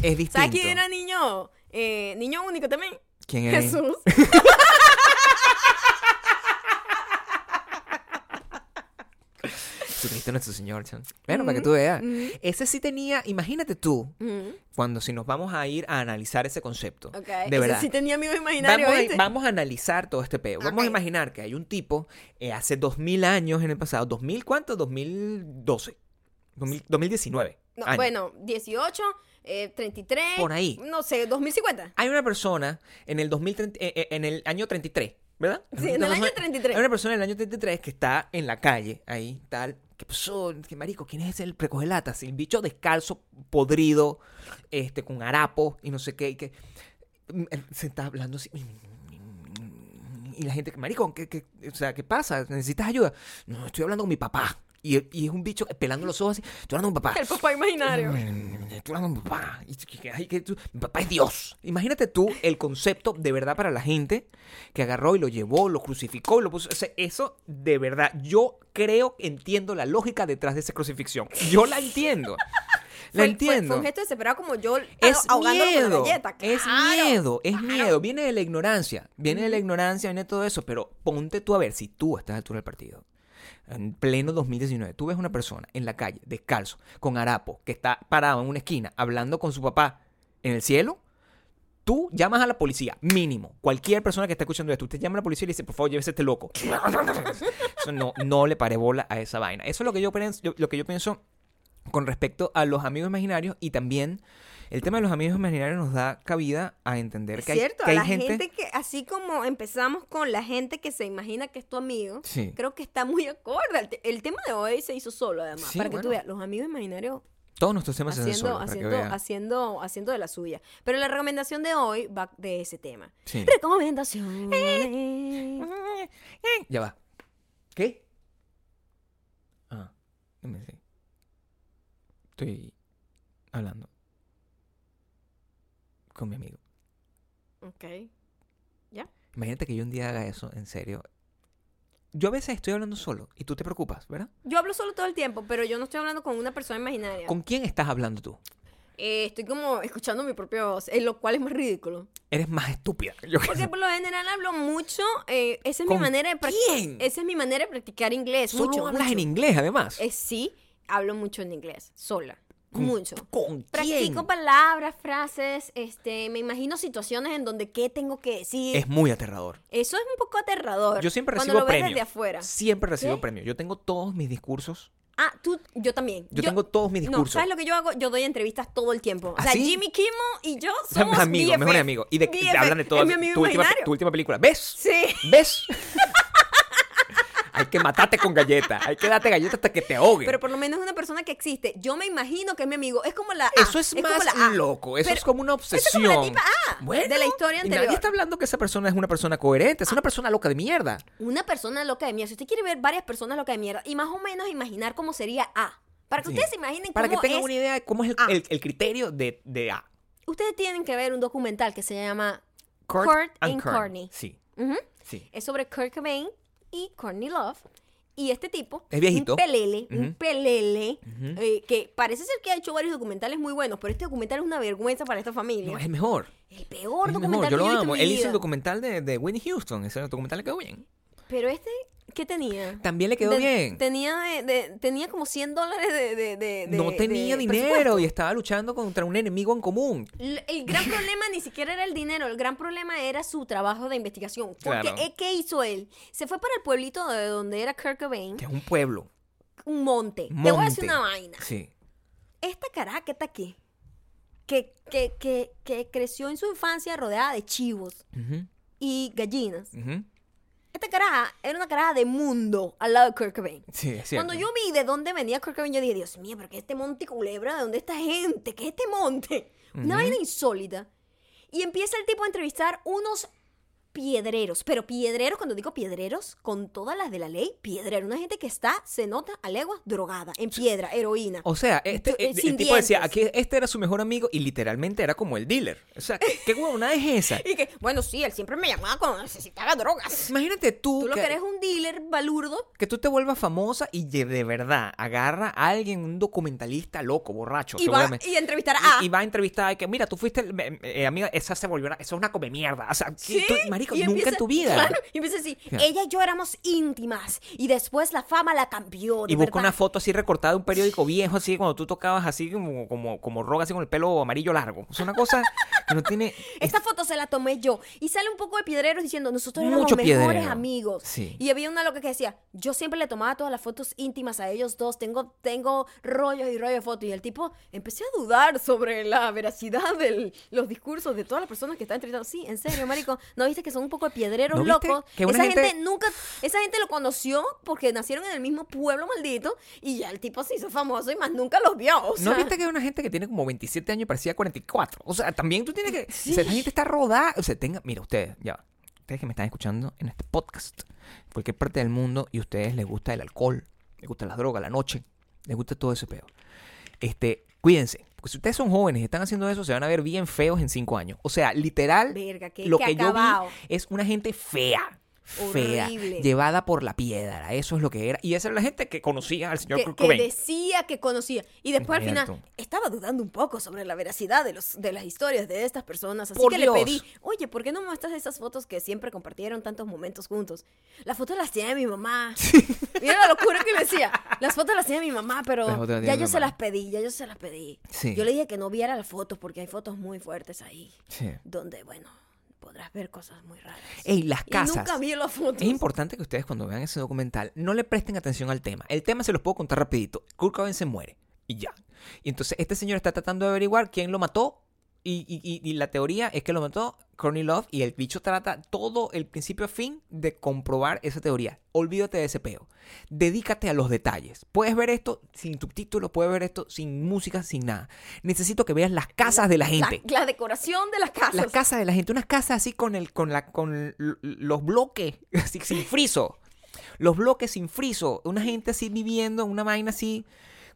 Es distinto. ¿Sabes quién era niño? Eh, niño único también. ¿Quién era? Jesús. <laughs> Jesucristo nuestro Señor. chan. Bueno, para que tú veas. Mm. Ese sí tenía, imagínate tú, Ujú, cuando si nos vamos a ir a analizar ese concepto. ok. De Ese verdad. sí tenía amigos imaginarios, Vamos a, vamos a analizar todo este peo. Vamos a imaginar que hay un tipo eh, hace 2000 años en el pasado. ¿2000 cuánto? 2012. 2000 2019. No, años. bueno, 18, eh, 33. Por ahí. No sé, 2050. Hay una persona en el 2030, eh, eh, en el año 33, ¿verdad? Sí, en el año 33. Hay una persona en el año 33 que está en la calle, ahí, tal. ¿Qué pasó? ¿Qué marico? ¿Quién es el recogelatas? El bicho descalzo, podrido, este, con harapo y no sé qué. Que mm, se está hablando así. Y la gente, marico, ¿qué, qué, o sea, ¿qué pasa? ¿Necesitas ayuda? No, estoy hablando con mi papá. Y, y es un bicho pelando los ojos así. Hablando con mi papá. El papá imaginario. Tú eres mi papá. Y que- tú- mi papá es Dios. Imagínate tú el concepto de verdad para la gente que agarró y lo llevó, lo crucificó y lo puso. O sea, eso de verdad, yo creo, entiendo la lógica detrás de esa crucifixión. Yo la entiendo. fue, entiendo. Fue, un gesto desesperado como yo Es ahogándolo con la miedo, galleta. es miedo, es claro. miedo. Viene de la ignorancia, viene de la ignorancia, viene de todo eso. Pero ponte tú a ver, si tú estás a la altura del partido, en pleno 2019, tú ves una persona en la calle, descalzo, con harapo, que está parado en una esquina, hablando con su papá en el cielo, tú llamas a la policía, mínimo. Cualquier persona que esté escuchando esto, usted llama a la policía y le dice, por favor, llévese este loco. <laughs> Eso no, no le pare bola a esa vaina. Eso es lo que yo- lo que yo pienso con respecto a los amigos imaginarios y también el tema de los amigos imaginarios nos da cabida a entender que hay, que a hay la gente... gente... que, así como empezamos con la gente que se imagina que es tu amigo, Sí. creo que está muy acorde. El, te- el tema de hoy se hizo solo, además, Sí, para que tú veas, los amigos imaginarios Todos nuestros temas haciendo, que haciendo, haciendo, haciendo de la suya. Pero la recomendación de hoy va de ese tema. Sí. Recomendaciones. Ya va. ¿Qué? Ah. Estoy hablando con mi amigo. Ok. Imagínate que yo un día haga eso, en serio. Yo a veces estoy hablando solo y tú te preocupas, ¿verdad? Yo hablo solo todo el tiempo, pero yo no estoy hablando con una persona imaginaria. ¿Con quién estás hablando tú? Eh, estoy como escuchando mi propia voz, eh, lo cual es más ridículo. Eres más estúpida. <laughs> Yo Porque por lo general hablo mucho, eh, esa es mi ¿Con manera de prac- quién? Esa es mi manera de practicar inglés. Solo mucho, hablas mucho. en inglés, además. Eh, sí, hablo mucho en inglés, sola. ¿Con- Mucho. ¿Con quién? Practico palabras, frases, este, me imagino situaciones en donde qué tengo que decir. Es muy aterrador. Eso es un poco aterrador. Yo siempre cuando recibo lo ves premios. desde afuera. Siempre recibo ¿Qué? premios. Yo tengo todos mis discursos. Ah, tú, yo también. Yo, tengo todos mis No, discursos. ¿sabes lo que yo hago? Yo doy entrevistas todo el tiempo. O ¿Ah, sea, sí? Jimmy Kimmel y yo <laughs> O sea, somos amigos, mejores amigos. Y de, hablan de todo. Tu, última, tu última película. ¿Ves? Sí. ¿Ves? <laughs> Que matarte con galletas. Hay que darte galletas hasta que te ahogue. Pero por lo menos es una persona que existe. Yo me imagino que es mi amigo. Es como la A. eso es, como más la A. loco. Eso Pero es como una eso es obsesión. como la tipa A de la historia y anterior. nadie está hablando que esa persona es una persona coherente. Es una persona loca de mierda. Una persona loca de mierda. Si usted quiere ver varias personas locas de mierda y más o menos imaginar cómo sería A. Para que Sí. ustedes se imaginen Para que cómo tengan es. una idea de cómo es el, A. el- el criterio de, de A. Ustedes tienen que ver un documental que se llama Kurt, Kurt and Courtney. Sí, sí. Es sobre Kurt Cobain y Courtney Love. Y este tipo, Es viejito. un pelele, un pelele, eh, que parece ser que ha hecho varios documentales muy buenos, pero este documental es una vergüenza para esta familia. No, es el mejor. el peor Es documental mejor. Yo que lo amo. Él hizo el documental de, de Whitney Houston. Ese documental quedó bien. Pero este, ¿qué tenía? También le quedó De- bien. Tenía, de- de- tenía como 100 dólares de, no tenía dinero presupuesto. y estaba luchando contra un enemigo en común. L- El gran problema ni siquiera era el dinero, el gran problema era su trabajo de investigación. Porque, Claro. eh, ¿qué hizo él? Se fue para el pueblito de donde era Kurt Cobain, Que es un pueblo. un monte. Te voy a decir Monte. una vaina. Sí. Esta caraja que está aquí, que, que, que, que creció en su infancia rodeada de chivos y gallinas. Esta caraja era una caraja de mundo al lado de Kurt Cobain. Sí, es cierto. Cuando yo vi de dónde venía Kurt Cobain, yo dije, Dios mío, pero que este monte culebra, ¿de dónde está gente? ¿Qué es este monte? Una vaina insólita. Y empieza el tipo a entrevistar unos piedreros, pero piedreros, cuando digo piedreros, con todas las de la ley, piedrero, una gente que está, se nota a leguas, drogada, en piedra, heroína. O sea, este, Eh, el, el tipo decía, aquí este era su mejor amigo y literalmente era como el dealer. O sea, ¿qué, qué huevonada es esa? <laughs> Y que, bueno, sí, él siempre me llamaba cuando necesitaba drogas. Imagínate tú, Tú lo que, que eres un dealer balurdo, que tú te vuelvas famosa y de, verdad agarra a alguien, un documentalista loco, borracho, y va y entrevistar a Y, y va a entrevistar y que, mira, tú fuiste, el- eh, eh, amiga, esa se volvió, eso es una come mierda. O sea, Sí, tú- marico, y nunca empieza- en tu vida. Claro, y empieza así, ella y yo éramos íntimas y después la fama la cambió. Y busca una foto así recortada de un periódico viejo, así, cuando tú tocabas así como, como, como roga, así con el pelo amarillo largo. Es una cosa que no tiene... <laughs> Esta foto se la tomé yo. Y sale un poco de piedreros diciendo, nosotros éramos Mucho mejores piedrero. amigos. Sí. Y había una loca que decía, yo siempre le tomaba todas las fotos íntimas a ellos dos. Tengo, tengo rollos y rollos de fotos. Y el tipo, empecé a dudar sobre la veracidad de los discursos de todas las personas que están entrevistando. Sí, en serio, marico. ¿No viste que son un poco de piedreros ¿No viste locos? que esa gente- gente... nunca, esa gente lo conoció porque nacieron en el mismo pueblo maldito. Y ya el tipo se hizo famoso y más nunca los vio. O ¿No viste que hay una gente que tiene como 27 años y parecía 44? O sea, también tú tienes que... O sea, esa gente está rodada. O sea, tenga... Mira, ustedes, ya. Ustedes que me están escuchando en este podcast, en cualquier parte del mundo, y a ustedes les gusta el alcohol, les gusta las drogas, la noche, les gusta todo ese pedo. Este, cuídense. Porque si ustedes son jóvenes y están haciendo eso, se van a ver bien feos en 5 años. O sea, literal, Verga, lo qué que yo vi es una gente fea. Fea, Horrible. llevada por la piedra. Eso es lo que era. Y esa era la gente que conocía al señor que, que decía que conocía. Y después al final estaba dudando un poco sobre la veracidad de, los, de las historias de estas personas. Así Por que Dios. le pedí, oye, ¿por qué no me muestras esas fotos que siempre compartieron tantos momentos juntos? Las fotos las tiene mi mamá. <laughs> Mira la locura que me decía. Las fotos las tiene mi mamá, pero ya yo se las pedí, ya yo se las pedí. Sí. Yo le dije que no viera las fotos porque hay fotos muy fuertes ahí. Sí. Donde, bueno, podrás ver cosas muy raras. Ey, las Y casas. nunca vi las fotos. Es importante que ustedes cuando vean ese documental no le presten atención al tema. El tema se los puedo contar rapidito. Kurt Cobain se muere y ya. Y entonces este señor está tratando de averiguar quién lo mató y, y- y- y la teoría es que lo mató Courtney Love y el bicho trata todo el principio a fin de comprobar esa teoría. Olvídate de ese peo. Dedícate a los detalles. Puedes ver esto sin subtítulos, puedes ver esto sin música, sin nada. Necesito que veas las casas de la gente. La, la decoración de las casas. Las casas de la gente, unas casas así con el, con la, con los bloques, <laughs> así sin friso. Los bloques sin friso. Una gente así viviendo, una vaina así,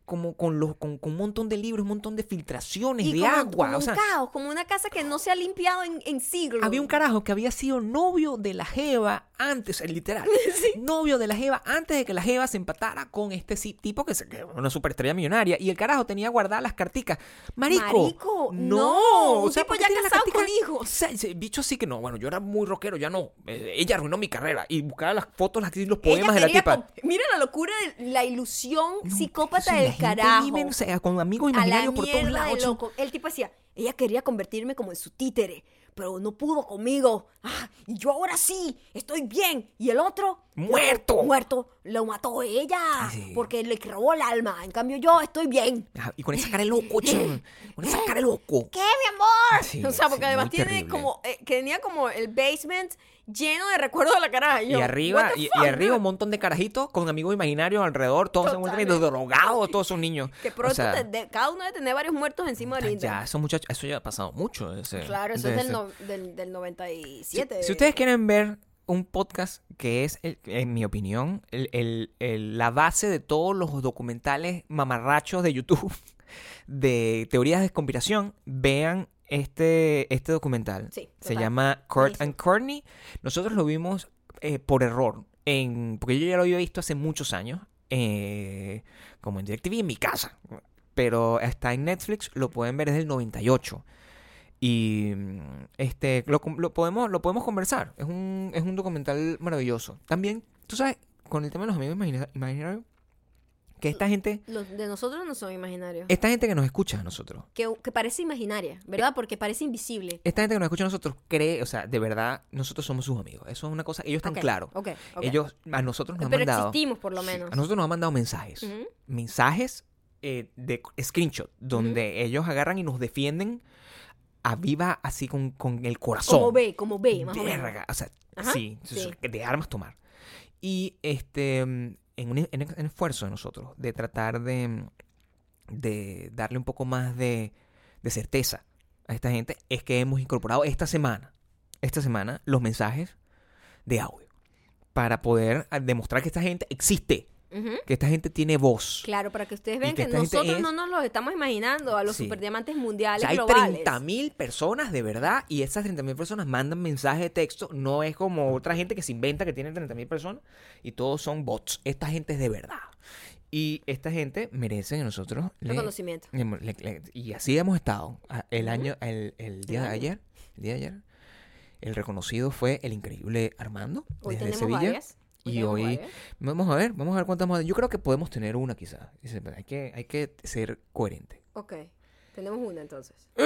como con los, con, con un montón de libros, un montón de filtraciones y de como, agua. como o sea, un caos, como una casa que no se ha limpiado en, en siglos. había un carajo que había sido novio de la Jeva antes, eh, literal. <laughs> Novio de la Jeva antes de que la Jeva se empatara con este sí- tipo que es una superestrella millonaria. Y el carajo tenía guardadas las carticas. Marico. Marico, no, un tipo ¿por qué ya casado con hijos. O sea, bicho sí que no. Bueno, yo era muy rockero, ya no. Eh, ella arruinó mi carrera. Y buscaba las fotos, las, los Ella poemas de la tipa. Mira la locura, de la ilusión No, psicópata del carajo. vive, o sea, con amigos imaginarios por todos lados. loco. El tipo decía, ella quería convertirme como en su títere, pero no pudo conmigo. Ah, y yo ahora sí, estoy bien. Y el otro... ¡Muerto! Muerto. Lo mató ella. Sí. Porque le robó el alma. En cambio yo estoy bien. Y con esa cara de loco, chamo, Con esa cara de loco. ¿Qué, mi amor? Sí, o sea, sí, porque además muy tiene terrible. como... eh, que tenía como el basement lleno de recuerdos de la cara. Y arriba, y, arriba un montón de carajitos con amigos imaginarios alrededor, todos se Totalmente. encuentran drogados, todos son niños. Que pronto O sea, te- de- cada uno debe tener varios muertos encima del ya, esos muchachos, eso ya ha pasado mucho. ese- Claro, eso de es del, no- del, del Si, 97. si ustedes quieren ver un podcast que es, el- en mi opinión, el- el- el- la base de todos los documentales mamarrachos de YouTube <laughs> de teorías de conspiración, vean este, este documental. Sí, Se llama Kurt and Courtney. Nosotros lo vimos eh, por error, en, porque yo ya lo había visto hace muchos años, eh, como en DirecTV en mi casa. Pero está en Netflix, lo pueden ver desde el 98. Y mm, este lo, lo podemos lo podemos conversar. Es un, es un documental maravilloso. También, tú sabes, con el tema de los amigos imagina- imaginarios, que esta gente, Los de nosotros no son imaginarios. esta gente que nos escucha a nosotros, Que, que parece imaginaria, ¿verdad? Porque parece invisible. esta gente que nos escucha a nosotros cree, o sea, de verdad, nosotros somos sus amigos. Eso es una cosa, ellos están Ok, claros. ok, ok. Ellos a nosotros nos han Pero mandado. existimos por lo Sí, menos. a nosotros nos han mandado mensajes. Mensajes eh, de screenshot, donde ellos agarran y nos defienden a viva así con, con el corazón. Como ve, como ve, más o menos. Verga, o sea, Ajá, sí, sí. de armas tomar. Y este, en un, esfuerzo de nosotros de tratar de, mm, de darle un poco más de, de certeza a esta gente, es que hemos incorporado esta semana, esta semana, los mensajes de audio para poder ah, demostrar que esta gente existe, Que esta gente tiene voz. Claro, para que ustedes vean que nosotros es- no nos los estamos imaginando a los Sí. superdiamantes O mundiales sea, hay globales. 30.000 personas de verdad y esas 30.000 personas mandan mensajes de texto. No es como otra gente que se inventa que tiene 30.000 personas y todos son bots. Esta gente es de verdad. Y esta gente merece que nosotros Reconocimiento. y así hemos estado. El año, el, el día de ayer, el día de ayer, el reconocido fue el increíble Armando Hoy desde tenemos Sevilla. varias. Y tenemos hoy vamos a ver, vamos a ver cuántas más. Yo creo que podemos tener una quizás. Pero Hay que, hay que ser coherente. Ok, tenemos una entonces. <clears throat>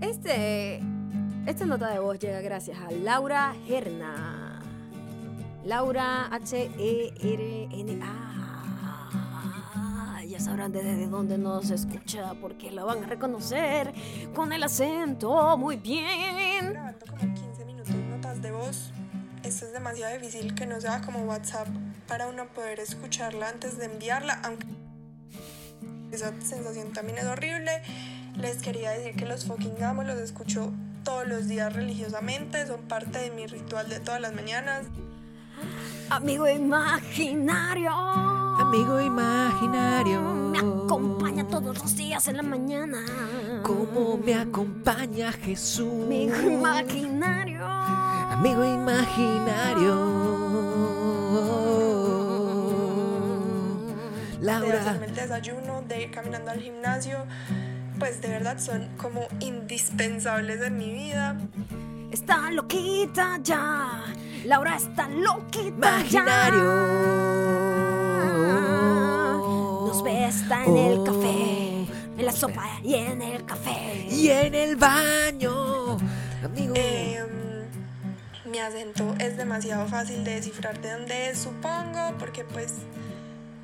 Este, esta nota de voz llega gracias a Laura Gerna. Laura E H-E-R-N-A. Ya sabrán desde dónde nos escucha porque la van a reconocer con el acento muy bien. Esto es demasiado difícil que no sea como WhatsApp para uno poder escucharla antes de enviarla, aunque esa sensación también es horrible. Les quería decir que los fucking gamos los escucho todos los días religiosamente, son parte de mi ritual de todas las mañanas. Amigo imaginario. Amigo imaginario. acompaña todos los días en la mañana. Cómo me acompaña Jesús. Amigo imaginario. Amigo imaginario. de Laura. hacerme el desayuno, de ir caminando al gimnasio, pues de verdad son como indispensables en mi vida. Está loquita ya. Laura está loquita Imaginario. ya. Ve está en el Oh. café. En la sopa y en el café. Y en el baño. Amigo. Eh, mi acento es demasiado fácil de descifrar de dónde es, supongo, porque pues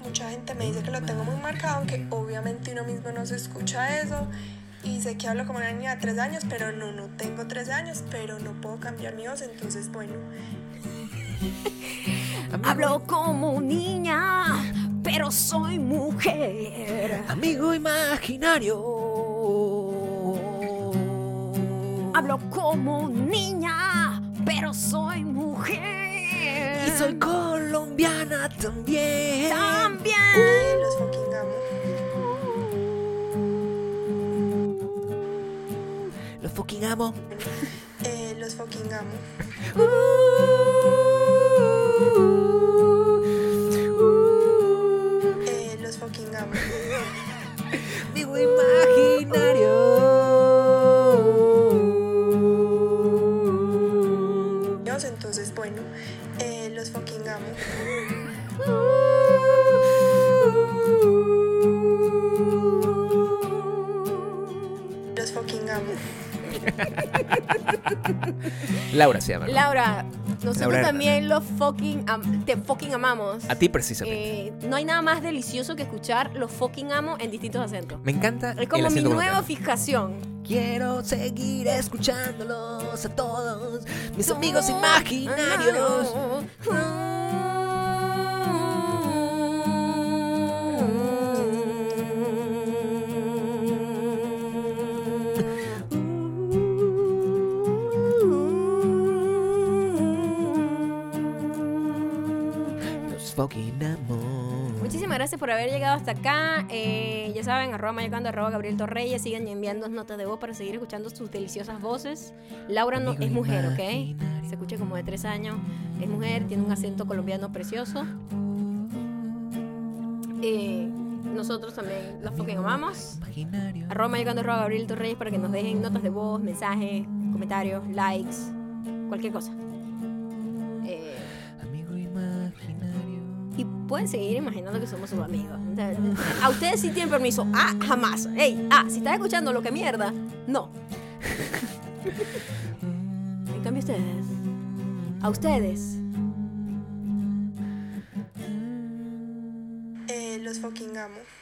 mucha gente me dice que lo tengo muy marcado, aunque obviamente uno mismo no se escucha eso. Y sé que hablo como una niña de 13 años, pero no, no tengo 13 años, pero no puedo cambiar mi voz, entonces bueno. <laughs> Hablo como niña, pero soy mujer. Amigo imaginario. Hablo como niña, pero soy mujer. Y soy colombiana también. también. Los fucking amo. Los fucking amo. Eh, los fucking amo. Eh, Imaginario. Entonces bueno, eh, los fucking amo. Los fucking amo. Laura se llama. ¿no? Laura, nosotros también los fucking am- te fucking amamos. A ti precisamente. Eh, no hay nada más delicioso que escuchar los fucking amo en distintos acentos. Me encanta Es el como mi nueva fijación. Quiero seguir escuchándolos a todos mis amigos imaginarios. Haber llegado hasta acá. Eh, ya saben, arroba mayocando, arroba Gabriel Torreyes. Sigan enviando notas de voz para seguir escuchando sus deliciosas voces. Laura no, es mujer, ¿ok? Se escucha como de tres años. Es mujer, tiene un acento colombiano precioso. Eh, nosotros también los fucking amamos. Arroba mayocando, arroba Gabriel Torreyes para que nos dejen notas de voz, mensajes, comentarios, likes, cualquier cosa. Pueden seguir imaginando que somos sus amigos. A ustedes sí tienen permiso. Ah, jamás. Ey, ah, si estás escuchando lo que mierda, no. En cambio ustedes. A ustedes. Eh, los fucking amo.